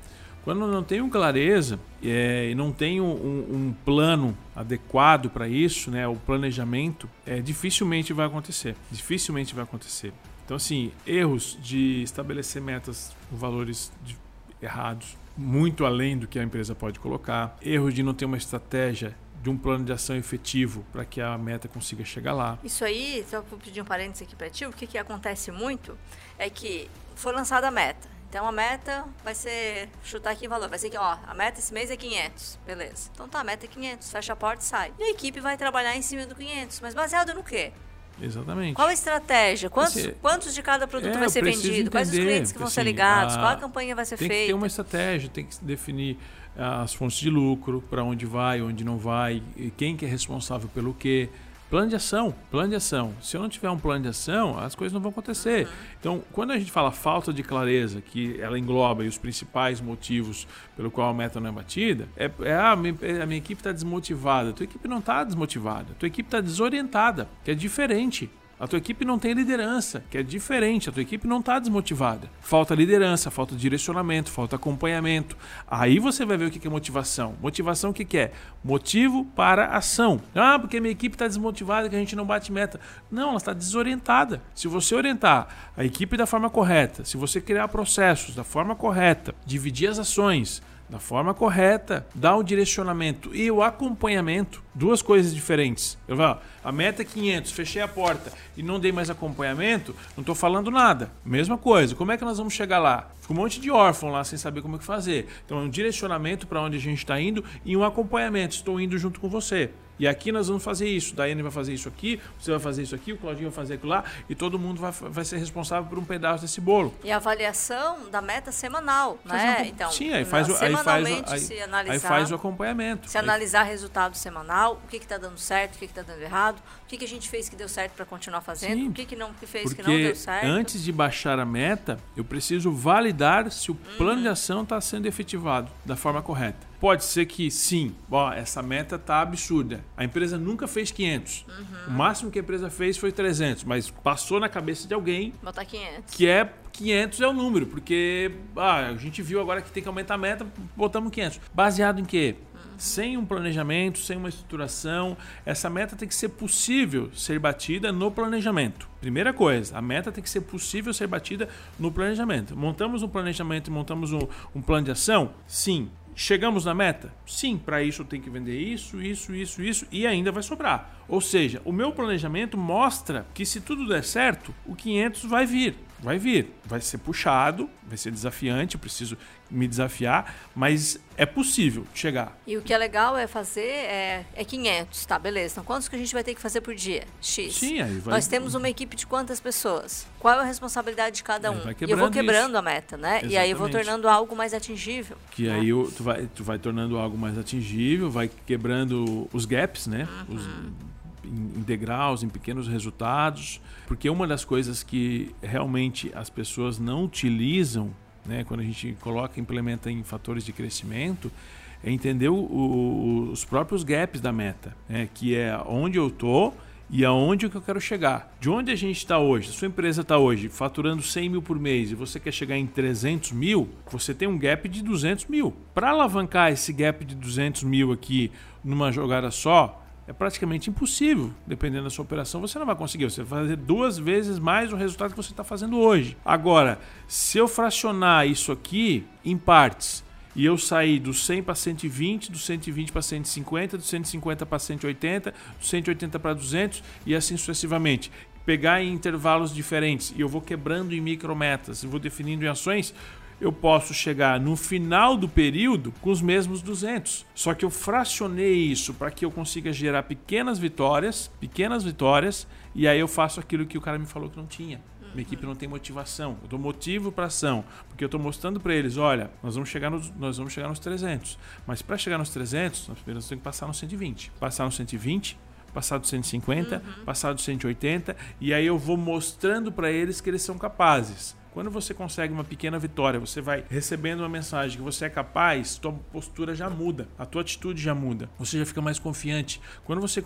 Quando não tenho clareza é, e não tenho um, um plano adequado para isso, né, o planejamento, é, dificilmente vai acontecer. Dificilmente vai acontecer. Então, assim, erros de estabelecer metas com valores de, errados, muito além do que a empresa pode colocar, erros de não ter uma estratégia de um plano de ação efetivo para que a meta consiga chegar lá. Isso aí, só vou pedir um parênteses aqui para ti, o que, que acontece muito é que foi lançada a meta. Então a meta vai ser, chutar aqui em valor, vai ser que, ó, a meta esse mês é 500, beleza. Então tá, a meta é 500, fecha a porta e sai. E a equipe vai trabalhar em cima do 500, mas baseado no quê? Exatamente. Qual a estratégia? Quantos, Você, quantos de cada produto é, vai ser vendido? Entender, Quais os clientes que vão assim, ser ligados? A, Qual a campanha vai ser tem feita? Tem que ter uma estratégia, tem que definir as fontes de lucro, para onde vai, onde não vai, quem que é responsável pelo quê. Plano de ação, plano de ação. Se eu não tiver um plano de ação, as coisas não vão acontecer. Então, quando a gente fala falta de clareza, que ela engloba os principais motivos pelo qual a meta não é batida, é, é ah, a, minha, a minha equipe está desmotivada. Tua equipe não está desmotivada, tua equipe está desorientada, que é diferente. A tua equipe não tem liderança, que é diferente. A tua equipe não está desmotivada. Falta liderança, falta direcionamento, falta acompanhamento. Aí você vai ver o que é motivação. Motivação o que é? Motivo para ação. Ah, porque minha equipe está desmotivada, que a gente não bate meta. Não, ela está desorientada. Se você orientar a equipe da forma correta, se você criar processos da forma correta, dividir as ações, da forma correta, dar o direcionamento e o acompanhamento, duas coisas diferentes. Eu vou, a meta é 500, fechei a porta e não dei mais acompanhamento, não estou falando nada. Mesma coisa, como é que nós vamos chegar lá? Fica um monte de órfão lá sem saber como é que fazer. Então é um direcionamento para onde a gente está indo e um acompanhamento. Estou indo junto com você. E aqui nós vamos fazer isso. Daiane vai fazer isso aqui, você vai fazer isso aqui, o Claudinho vai fazer aquilo lá, e todo mundo vai, vai ser responsável por um pedaço desse bolo. E a avaliação da meta semanal, né? Um, então, sim, aí faz, o, aí faz, aí, analisar, aí faz o acompanhamento. Se analisar resultado semanal, o que está dando certo, o que está dando errado, o que, que a gente fez que deu certo para continuar fazendo, sim, o que, que não que fez que não deu certo. Antes de baixar a meta, eu preciso validar se o plano uhum. de ação está sendo efetivado da forma correta. Pode ser que sim, ó, essa meta tá absurda. A empresa nunca fez 500. Uhum. O máximo que a empresa fez foi 300, mas passou na cabeça de alguém botar 500. Que é 500 é o número, porque ah, a gente viu agora que tem que aumentar a meta, botamos 500. Baseado em quê? Uhum. Sem um planejamento, sem uma estruturação, essa meta tem que ser possível ser batida no planejamento. Primeira coisa, a meta tem que ser possível ser batida no planejamento. Montamos um planejamento e montamos um, um plano de ação? Sim. Chegamos na meta? Sim, para isso eu tenho que vender isso, isso, isso, isso e ainda vai sobrar. Ou seja, o meu planejamento mostra que se tudo der certo, o 500 vai vir vai vir, vai ser puxado, vai ser desafiante, eu preciso me desafiar, mas é possível chegar. E o que é legal é fazer é, é 500, tá, beleza. Então quantos que a gente vai ter que fazer por dia? X. Sim, aí vai... Nós temos uma equipe de quantas pessoas? Qual é a responsabilidade de cada um? E eu vou quebrando isso. a meta, né? Exatamente. E aí eu vou tornando algo mais atingível. Que né? aí tu vai, tu vai tornando algo mais atingível, vai quebrando os gaps, né? Uhum. Os, em, degraus, em pequenos resultados, porque uma das coisas que realmente as pessoas não utilizam, né, quando a gente coloca, implementa em fatores de crescimento, é entender o, o, os próprios gaps da meta, né, que é onde eu estou e aonde que eu quero chegar. De onde a gente está hoje, a sua empresa está hoje faturando 100 mil por mês e você quer chegar em 300 mil, você tem um gap de 200 mil. Para alavancar esse gap de 200 mil aqui numa jogada só, é praticamente impossível, dependendo da sua operação, você não vai conseguir. Você vai fazer duas vezes mais o resultado que você está fazendo hoje. Agora, se eu fracionar isso aqui em partes e eu sair do 100 para 120, do 120 para 150, do 150 para 180, do 180 para 200 e assim sucessivamente. Pegar em intervalos diferentes e eu vou quebrando em micrometas, eu vou definindo em ações, eu posso chegar no final do período com os mesmos 200. Só que eu fracionei isso para que eu consiga gerar pequenas vitórias, pequenas vitórias, e aí eu faço aquilo que o cara me falou que não tinha. Minha equipe não tem motivação. Eu dou motivo para ação, porque eu estou mostrando para eles, olha, nós vamos chegar nos, nós vamos chegar nos 300. Mas para chegar nos 300, nós primeiro temos que passar no 120. Passar no 120, passar do 150, uhum. passar do 180, e aí eu vou mostrando para eles que eles são capazes. Quando você consegue uma pequena vitória, você vai recebendo uma mensagem que você é capaz, tua postura já muda, a tua atitude já muda, você já fica mais confiante. Quando você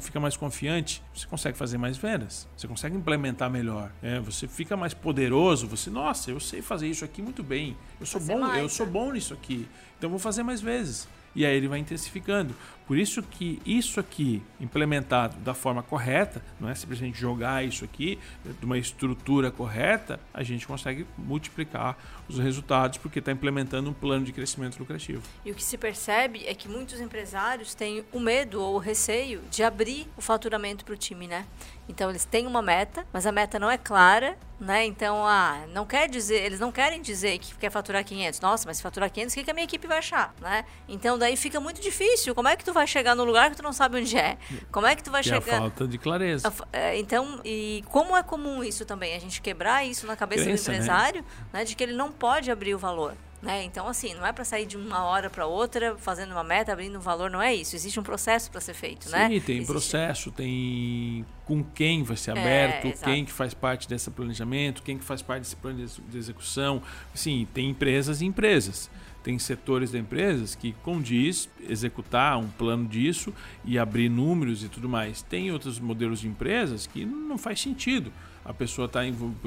fica mais confiante, você consegue fazer mais vendas, você consegue implementar melhor, é, você fica mais poderoso. Você, nossa, eu sei fazer isso aqui muito bem, eu sou fazer bom, mais, eu sou né? bom nisso aqui, então vou fazer mais vezes e aí ele vai intensificando. Por isso que isso aqui, implementado da forma correta, não é simplesmente jogar isso aqui de uma estrutura correta, a gente consegue multiplicar os resultados porque está implementando um plano de crescimento lucrativo. E o que se percebe é que muitos empresários têm o medo ou o receio de abrir o faturamento para o time, né? Então eles têm uma meta, mas a meta não é clara, né? Então, ah, não quer dizer, eles não querem dizer que quer faturar 500. Nossa, mas se faturar 500, o que, que a minha equipe vai achar, né? Então daí fica muito difícil. Como é que tu vai chegar no lugar que tu não sabe onde é? Como é que tu vai que chegar? É falta de clareza. É, então, e como é comum isso também, a gente quebrar isso na cabeça Crença, do né? empresário, né? né? De que ele não pode abrir o valor. Né? Então, assim, não é para sair de uma hora para outra fazendo uma meta, abrindo um valor, não é isso. Existe um processo para ser feito, Sim, né? Sim, tem Existe... processo, tem com quem vai ser é, aberto, é, quem que faz parte desse planejamento, quem que faz parte desse plano de execução. Sim, tem empresas e empresas. Tem setores da empresas que condiz executar um plano disso e abrir números e tudo mais. Tem outros modelos de empresas que não faz sentido. A pessoa tá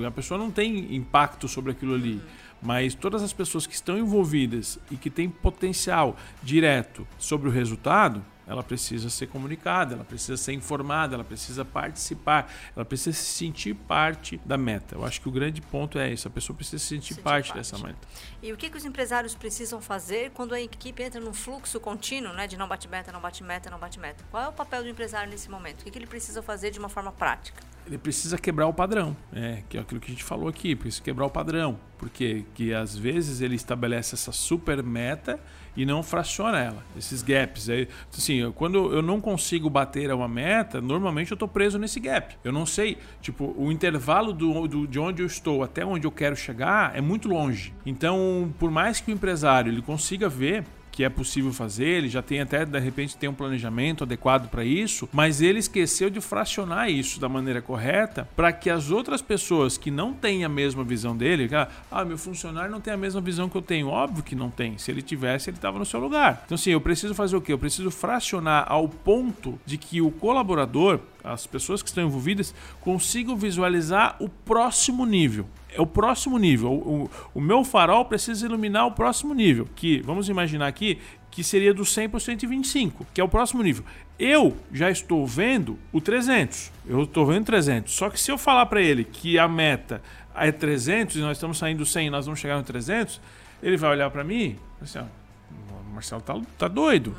a pessoa não tem impacto sobre aquilo ali. Mas todas as pessoas que estão envolvidas e que têm potencial direto sobre o resultado, ela precisa ser comunicada, ela precisa ser informada, ela precisa participar, ela precisa se sentir parte da meta. Eu acho que o grande ponto é isso, a pessoa precisa se sentir, sentir parte, parte, dessa meta. E o que, que os empresários precisam fazer quando a equipe entra num fluxo contínuo, né, de não bate meta, não bate meta, não bate meta? Qual é o papel do empresário nesse momento? O que, que ele precisa fazer de uma forma prática? Ele precisa quebrar o padrão, é, que é aquilo que a gente falou aqui, precisa quebrar o padrão, porque que às vezes ele estabelece essa super meta e não fraciona ela, esses gaps. Aí, assim, quando eu não consigo bater uma meta, normalmente eu estou preso nesse gap. Eu não sei, tipo, o intervalo do, do, de onde eu estou até onde eu quero chegar é muito longe. Então, por mais que o empresário ele consiga ver que é possível fazer, ele já tem até, de repente, tem um planejamento adequado para isso, mas ele esqueceu de fracionar isso da maneira correta para que as outras pessoas que não têm a mesma visão dele, ah, meu funcionário não tem a mesma visão que eu tenho. Óbvio que não tem. Se ele tivesse, ele estava no seu lugar. Então, assim, eu preciso fazer o quê? Eu preciso fracionar ao ponto de que o colaborador, as pessoas que estão envolvidas, consigam visualizar o próximo nível é o próximo nível. O, o, o, meu farol precisa iluminar o próximo nível, que vamos imaginar aqui que seria do 100 para o 125, que é o próximo nível. Eu já estou vendo o 300. Eu estou vendo 300. Só que se eu falar para ele que a meta é 300 e nós estamos saindo do 100 e nós vamos chegar no 300, ele vai olhar para mim e assim, ó, o Marcelo tá, tá doido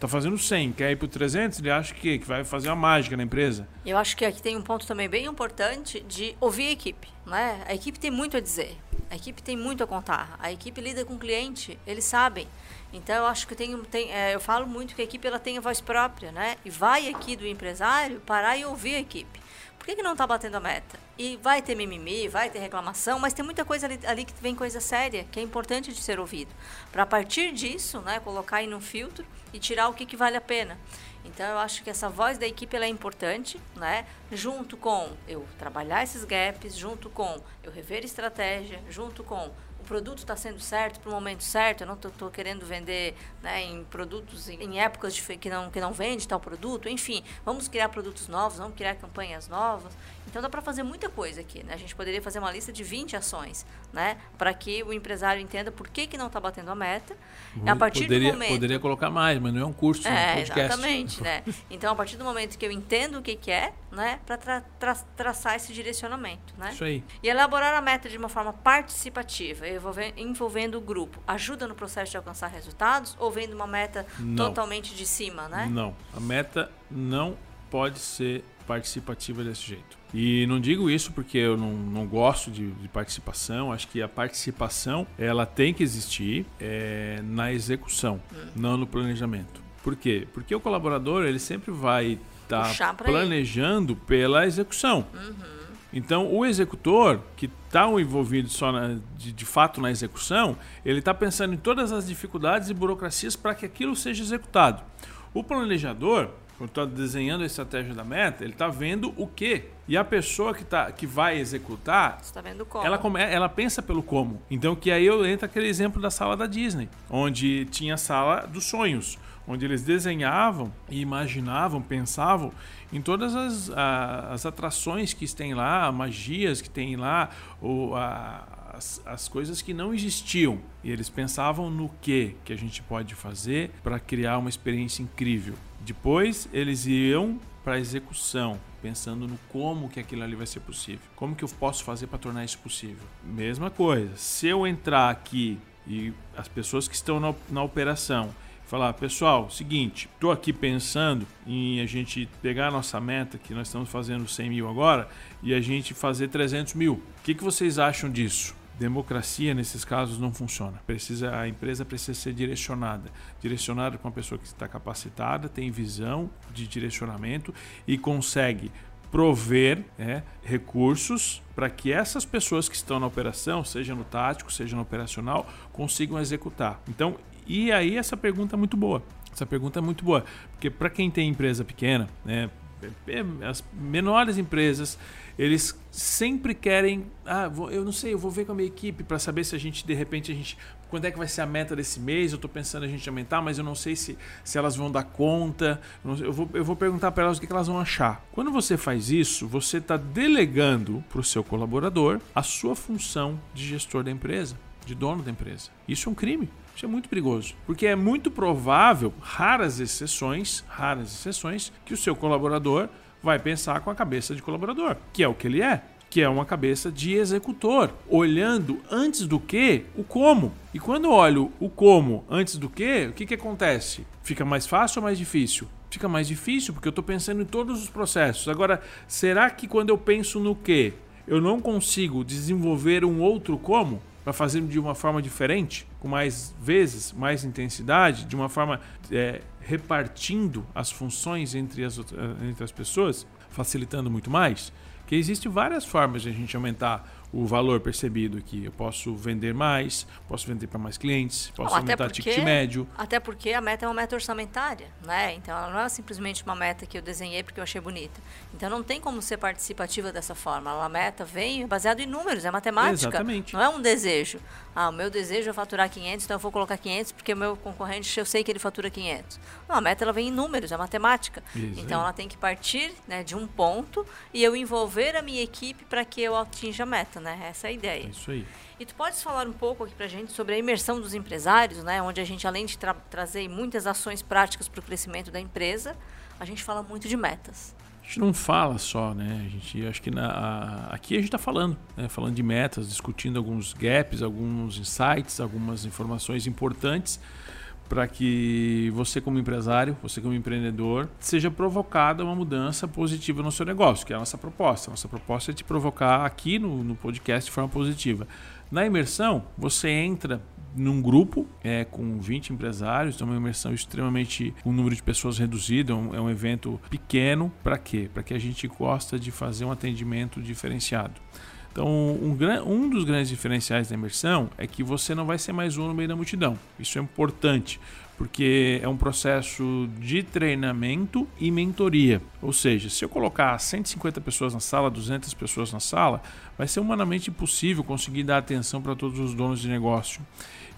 tá fazendo 100, quer ir pro 300, ele acha que, que vai fazer uma mágica na empresa. Eu acho que aqui tem um ponto também bem importante de ouvir a equipe, né? A equipe tem muito a dizer, a equipe tem muito a contar, a equipe lida com o cliente, eles sabem. Então eu acho que tem, tem é, eu falo muito que a equipe ela tem a voz própria, né? E vai aqui do empresário parar e ouvir a equipe. Por que, que não está batendo a meta? E vai ter mimimi, vai ter reclamação, mas tem muita coisa ali, ali que vem coisa séria, que é importante de ser ouvido. Para a partir disso, né, colocar aí no filtro e tirar o que, que vale a pena. Então eu acho que essa voz da equipe é importante, né? Junto com eu trabalhar esses gaps, junto com eu rever estratégia, junto com produto está sendo certo para o momento certo, eu não estou querendo vender né, em produtos em, em épocas de, que, não, que não vende tal produto, enfim, vamos criar produtos novos, vamos criar campanhas novas. Então dá para fazer muita coisa aqui. Né? A gente poderia fazer uma lista de 20 ações, né? Para que o empresário entenda por que, que não está batendo a meta. a partir poderia, do momento. Poderia colocar mais, mas não é um curso, é, um podcast. Exatamente, né? Então, a partir do momento que eu entendo o que, que é, né? Para tra tra traçar esse direcionamento. Né? Isso aí. E elaborar a meta de uma forma participativa. Envolvendo o grupo, ajuda no processo de alcançar resultados ou vem de uma meta não. totalmente de cima, né? Não, a meta não pode ser participativa desse jeito. E não digo isso porque eu não, não gosto de, de, participação. Acho que a participação ela tem que existir é, na execução, hum. não no planejamento. Por quê? Porque o colaborador ele sempre vai estar tá planejando ele. pela execução. Uhum. Então, o executor, que está envolvido só na, de, de, fato na execução, ele está pensando em todas as dificuldades e burocracias para que aquilo seja executado. O planejador, quando está desenhando a estratégia da meta, ele está vendo o que. E a pessoa que, tá, que vai executar, tá vendo como. Ela, come, ela pensa pelo como. Então, que aí eu entra aquele exemplo da sala da Disney, onde tinha a sala dos sonhos onde eles desenhavam e imaginavam, pensavam em todas as, a, as atrações que tem lá, magias que tem lá, ou a, as, as coisas que não existiam. E eles pensavam no que que a gente pode fazer para criar uma experiência incrível. Depois eles iam para a execução, pensando no como que aquilo ali vai ser possível. Como que eu posso fazer para tornar isso possível? Mesma coisa. Se eu entrar aqui e as pessoas que estão na, na operação falar, pessoal, seguinte, estou aqui pensando em a gente pegar a nossa meta, que nós estamos fazendo 100 mil agora, e a gente fazer 300 mil. O que, que vocês acham disso? Democracia nesses casos não funciona. Precisa a empresa precisa ser direcionada, direcionada para uma pessoa que está capacitada, tem visão de direcionamento e consegue prover né, recursos para que essas pessoas que estão na operação, seja no tático, seja no operacional, consigam executar. Então, e aí essa pergunta é muito boa. Essa pergunta é muito boa, porque para quem tem empresa pequena, né, é, é, as menores empresas, eles sempre querem, ah, vou, eu não sei, eu vou ver com a minha equipe para saber se a gente de repente a gente quando é que vai ser a meta desse mês? Eu estou pensando a gente aumentar, mas eu não sei se, se elas vão dar conta. Eu vou, eu vou perguntar para elas o que, que elas vão achar. Quando você faz isso, você está delegando para o seu colaborador a sua função de gestor da empresa, de dono da empresa. Isso é um crime. Isso é muito perigoso, porque é muito provável, raras exceções, raras exceções, que o seu colaborador vai pensar com a cabeça de colaborador, que é o que ele é, que é uma cabeça de executor, olhando antes do que o como. E quando eu olho o como antes do que, o que, que acontece? Fica mais fácil ou mais difícil? Fica mais difícil porque eu estou pensando em todos os processos. Agora, será que quando eu penso no que, eu não consigo desenvolver um outro como? para fazer de uma forma diferente, com mais vezes, mais intensidade, de uma forma é, repartindo as funções entre as, entre as pessoas, facilitando muito mais, que existem várias formas de a gente aumentar o valor percebido aqui. Eu posso vender mais, posso vender para mais clientes, posso Bom, aumentar o ticket médio. Até porque a meta é uma meta orçamentária, né? Então ela não é simplesmente uma meta que eu desenhei porque eu achei bonita. Então não tem como ser participativa dessa forma. A meta vem baseado em números, é matemática. Exatamente. Não é um desejo. Ah, o meu desejo é faturar 500, então eu vou colocar 500 porque o meu concorrente eu sei que ele fatura 500. Não, a meta ela vem em números, é matemática. Isso então ela tem que partir né, de um ponto e eu envolver a minha equipe para que eu atinja a meta né? Essa é a ideia. Isso aí. E tu podes falar um pouco aqui pra gente sobre a imersão dos empresários, né? Onde a gente, além de tra trazer muitas ações práticas para o crescimento da empresa, a gente fala muito de metas. A gente não fala só, né? A gente acho que na, a, aqui a gente está falando, né? falando de metas, discutindo alguns gaps, alguns insights, algumas informações importantes para que você como empresário, você como empreendedor, seja provocada uma mudança positiva no seu negócio, que é a nossa proposta. Nossa proposta é te provocar aqui no, no podcast de forma positiva. Na imersão, você entra num grupo é, com 20 empresários, então é uma imersão extremamente um número de pessoas reduzido, é um, é um evento pequeno. Para quê? Para que a gente gosta de fazer um atendimento diferenciado. Então, um, um, dos grandes diferenciais da imersão é que você não vai ser mais um no meio da multidão. Isso é importante, porque é um processo de treinamento e mentoria. Ou seja, se eu colocar 150 pessoas na sala, 200 pessoas na sala, vai ser humanamente impossível conseguir dar atenção para todos os donos de negócio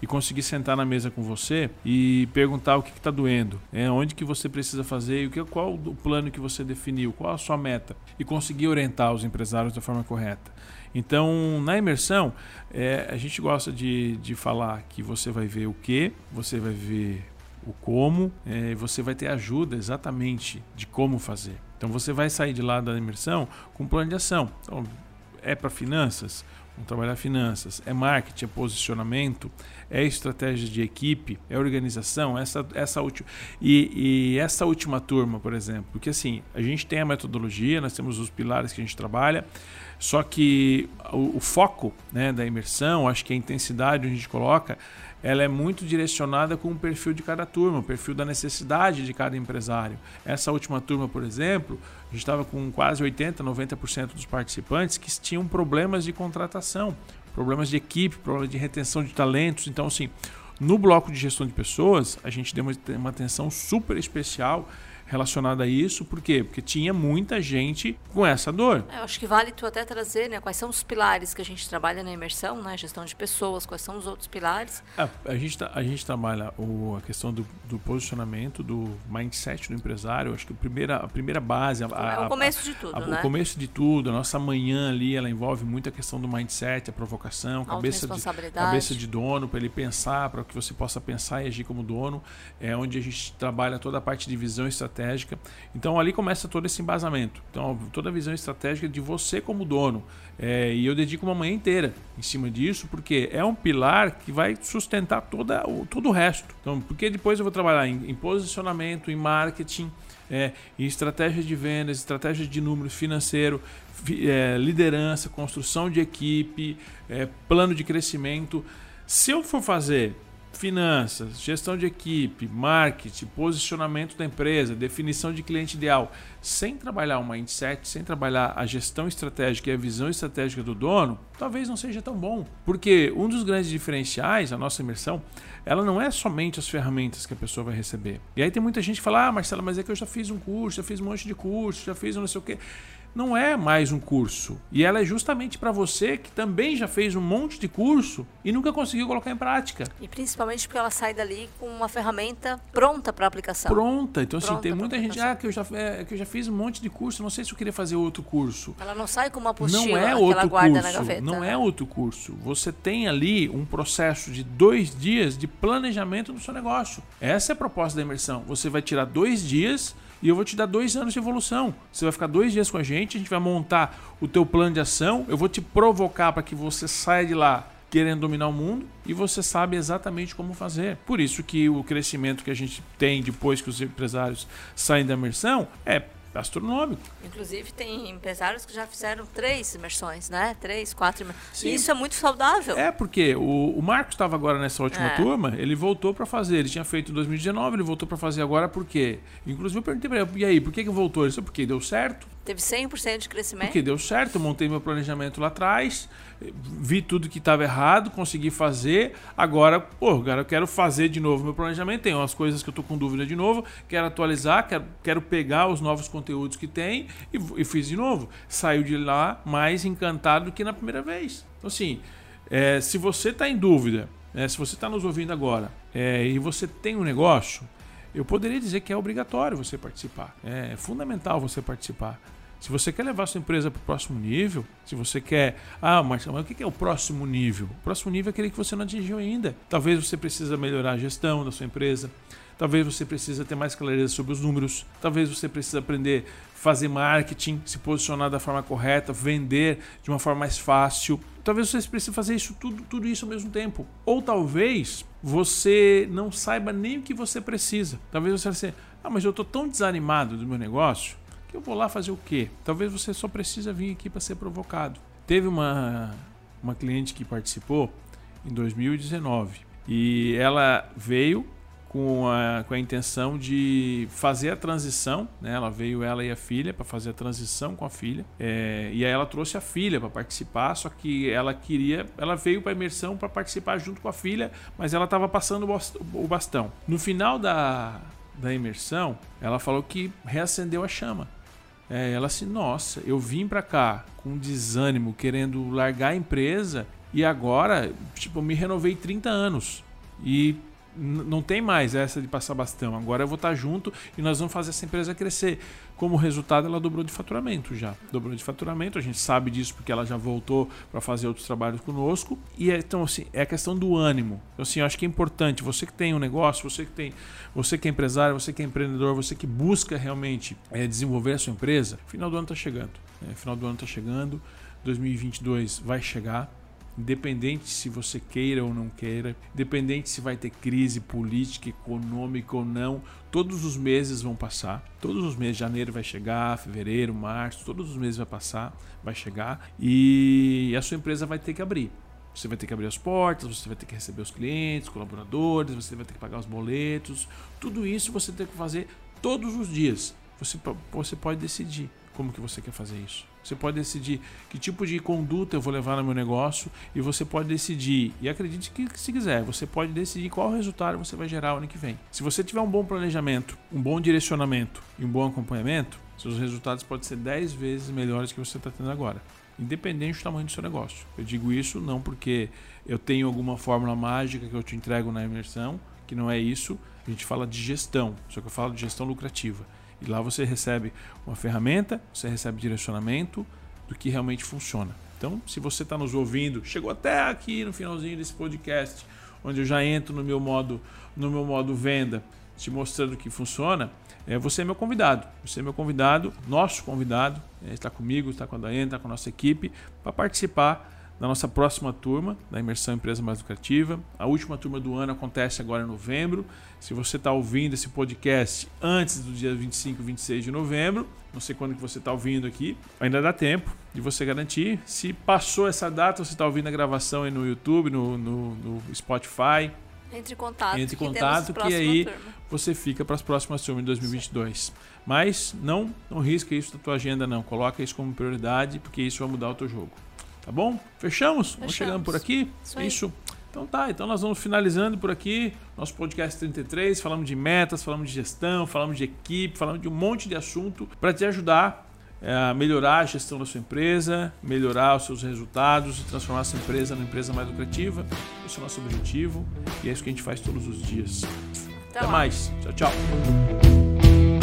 e conseguir sentar na mesa com você e perguntar o que está doendo, é, onde que você precisa fazer, que, qual o plano que você definiu, qual a sua meta e conseguir orientar os empresários da forma correta. Então, na imersão, é, a gente gosta de, de falar que você vai ver o que, você vai ver o como, é, você vai ter ajuda exatamente de como fazer. Então, você vai sair de lá da imersão com um plano de ação. Então, é para finanças? Vamos trabalhar finanças. É marketing, é posicionamento, é estratégia de equipe, é organização. Essa, essa última e, e essa última turma, por exemplo, porque assim a gente tem a metodologia, nós temos os pilares que a gente trabalha. Só que o, o foco né, da imersão, acho que a intensidade onde a gente coloca, ela é muito direcionada com o perfil de cada turma, o perfil da necessidade de cada empresário. Essa última turma, por exemplo, a gente estava com quase 80%, 90% dos participantes que tinham problemas de contratação, problemas de equipe, problemas de retenção de talentos. Então, assim, no bloco de gestão de pessoas, a gente deu uma, atenção super especial relacionada a isso. Por quê? Porque tinha muita gente com essa dor. É, eu acho que vale tu até trazer, né? Quais são os pilares que a gente trabalha na imersão, né? Gestão de pessoas, quais são os outros pilares? É, a, gente, a gente trabalha o, a questão do, do, posicionamento, do mindset do empresário. Acho que a primeira, a primeira base... A, é o começo de tudo, né? O começo de tudo. A nossa manhã ali, ela envolve muito a questão do mindset, a provocação, cabeça de, cabeça de dono, para ele pensar, para que você possa pensar e agir como dono. É onde a gente trabalha toda a parte de visão estratégica estratégica. Então ali começa todo esse embasamento. Então toda a visão estratégica de você como dono. É, e eu dedico uma manhã inteira em cima disso, porque é um pilar que vai sustentar toda, o, todo o resto. Então, porque depois eu vou trabalhar em, em posicionamento, em marketing, é, em estratégia de vendas, estratégia de número financeiro, é, liderança, construção de equipe, é, plano de crescimento. Se eu for fazer finanças, gestão de equipe, marketing, posicionamento da empresa, definição de cliente ideal, sem trabalhar o mindset, sem trabalhar a gestão estratégica e a visão estratégica do dono, talvez não seja tão bom. Porque um dos grandes diferenciais, a nossa imersão, ela não é somente as ferramentas que a pessoa vai receber. E aí tem muita gente que fala: "Ah, Marcela, mas é que eu já fiz um curso, já fiz um monte de curso, já fiz um não sei o quê" não é mais um curso. E ela é justamente para você que também já fez um monte de curso e nunca conseguiu colocar em prática. E principalmente porque ela sai dali com uma ferramenta pronta para aplicação. Pronta. Então, pronta assim, tem muita gente ah, que eu, já, é, que eu já fiz um monte de curso, não sei se eu queria fazer outro curso. Ela não sai com uma apostila não é outro guarda curso, na gaveta. Não né? é outro curso. Você tem ali um processo de dois dias de planejamento do seu negócio. Essa é a proposta da imersão. Você vai tirar dois dias e eu vou te dar dois anos de evolução. Você vai ficar dois dias com a gente, a gente vai montar o teu plano de ação, eu vou te provocar para que você saia de lá querendo dominar o mundo e você sabe exatamente como fazer. Por isso que o crescimento que a gente tem depois que os empresários saem da imersão é astronômico. Inclusive, tem empresários que já fizeram três imersões, né? Três, quatro imersões. Isso é muito saudável. É, porque o, o Marcos estava agora nessa última é. turma, ele voltou para fazer. Ele tinha feito em 2019, ele voltou para fazer agora por quê? Inclusive, eu perguntei para ele, e aí, por que, que voltou? Ele disse, porque deu certo. Teve 100% de crescimento. Porque deu certo, eu montei meu planejamento lá atrás, vi tudo que estava errado, consegui fazer. Agora, pô, agora eu quero fazer de novo meu planejamento. Tem umas coisas que eu estou com dúvida de novo, quero atualizar, quero, quero pegar os novos conteúdos que tem e, e fiz de novo. Saiu de lá mais encantado do que na primeira vez. Então, assim, é, se você está em dúvida, é, se você está nos ouvindo agora é, e você tem um negócio, eu poderia dizer que é obrigatório você participar. É fundamental você participar. Se você quer levar sua empresa para o próximo nível, se você quer. Ah, mas o que é o próximo nível? O próximo nível é aquele que você não atingiu ainda. Talvez você precisa melhorar a gestão da sua empresa. Talvez você precisa ter mais clareza sobre os números. Talvez você precise aprender a fazer marketing, se posicionar da forma correta, vender de uma forma mais fácil. Talvez você precise fazer isso tudo, tudo isso ao mesmo tempo. Ou talvez você não saiba nem o que você precisa. Talvez você assim, ah, mas eu estou tão desanimado do meu negócio eu vou lá fazer o quê? Talvez você só precisa vir aqui para ser provocado. Teve uma, uma cliente que participou em 2019 e ela veio com a, com a intenção de fazer a transição, né? Ela veio ela e a filha para fazer a transição com a filha, é, e aí ela trouxe a filha para participar, só que ela queria, ela veio para imersão para participar junto com a filha, mas ela estava passando o bastão. No final da, da imersão, ela falou que reacendeu a chama. É, ela assim, nossa, eu vim para cá com desânimo, querendo largar a empresa e agora, tipo, me renovei 30 anos. E não tem mais essa de passar bastão. Agora eu vou estar junto e nós vamos fazer essa empresa crescer. Como resultado, ela dobrou de faturamento já. Dobrou de faturamento, a gente sabe disso porque ela já voltou para fazer outros trabalhos conosco. E é, então, assim, é a questão do ânimo. Então, assim, eu acho que é importante. Você que tem um negócio, você que tem, você que é empresário, você que é empreendedor, você que busca realmente é, desenvolver a sua empresa, final do ano está chegando. Né? Final do ano está chegando, 2022 vai chegar independente se você queira ou não queira, independente se vai ter crise política, econômica ou não, todos os meses vão passar. Todos os meses, janeiro vai chegar, fevereiro, março, todos os meses vai passar, vai chegar e a sua empresa vai ter que abrir. Você vai ter que abrir as portas, você vai ter que receber os clientes, colaboradores, você vai ter que pagar os boletos. Tudo isso você tem que fazer todos os dias. Você, você pode decidir como que você quer fazer isso. Você pode decidir que tipo de conduta eu vou levar no meu negócio e você pode decidir, e acredite que se quiser, você pode decidir qual resultado você vai gerar ano que vem. Se você tiver um bom planejamento, um bom direcionamento e um bom acompanhamento, seus resultados podem ser 10 vezes melhores que você está tendo agora independente do tamanho do seu negócio. Eu digo isso não porque eu tenho alguma fórmula mágica que eu te entrego na imersão, que não é isso. A gente fala de gestão, só que eu falo de gestão lucrativa. E lá você recebe uma ferramenta, você recebe direcionamento do que realmente funciona. Então, se você está nos ouvindo, chegou até aqui no finalzinho desse podcast, onde eu já entro no meu modo, no meu modo venda, te mostrando que funciona, é, você é meu convidado. Você é meu convidado, nosso convidado, é, está comigo, está com a está com a nossa equipe, para participar da nossa próxima turma da Imersão Empresa Mais Lucrativa. A última turma do ano acontece agora em novembro. Se você está ouvindo esse podcast antes do dia 25, 26 de novembro, não sei quando que você está ouvindo aqui, ainda dá tempo de você garantir. Se passou essa data, você está ouvindo a gravação aí no YouTube, no, no, no Spotify, entre em contato. Entre em contato, que, que aí turma. você fica para as próximas turmas de 2022. Sim. Mas não, não risca isso da tua agenda, não. Coloca isso como prioridade, porque isso vai mudar o teu jogo. Tá bom? Fechamos? Fechamos. Vamos chegando por aqui? Isso. isso. Então tá, então nós vamos finalizando por aqui nosso podcast 33. Falamos de metas, falamos de gestão, falamos de equipe, falamos de um monte de assunto para te ajudar é, melhorar a gestão da sua empresa, melhorar os seus resultados e transformar essa empresa numa empresa mais lucrativa. Esse é o nosso objetivo e é isso que a gente faz todos os dias. Até, Até mais. Tchau, tchau.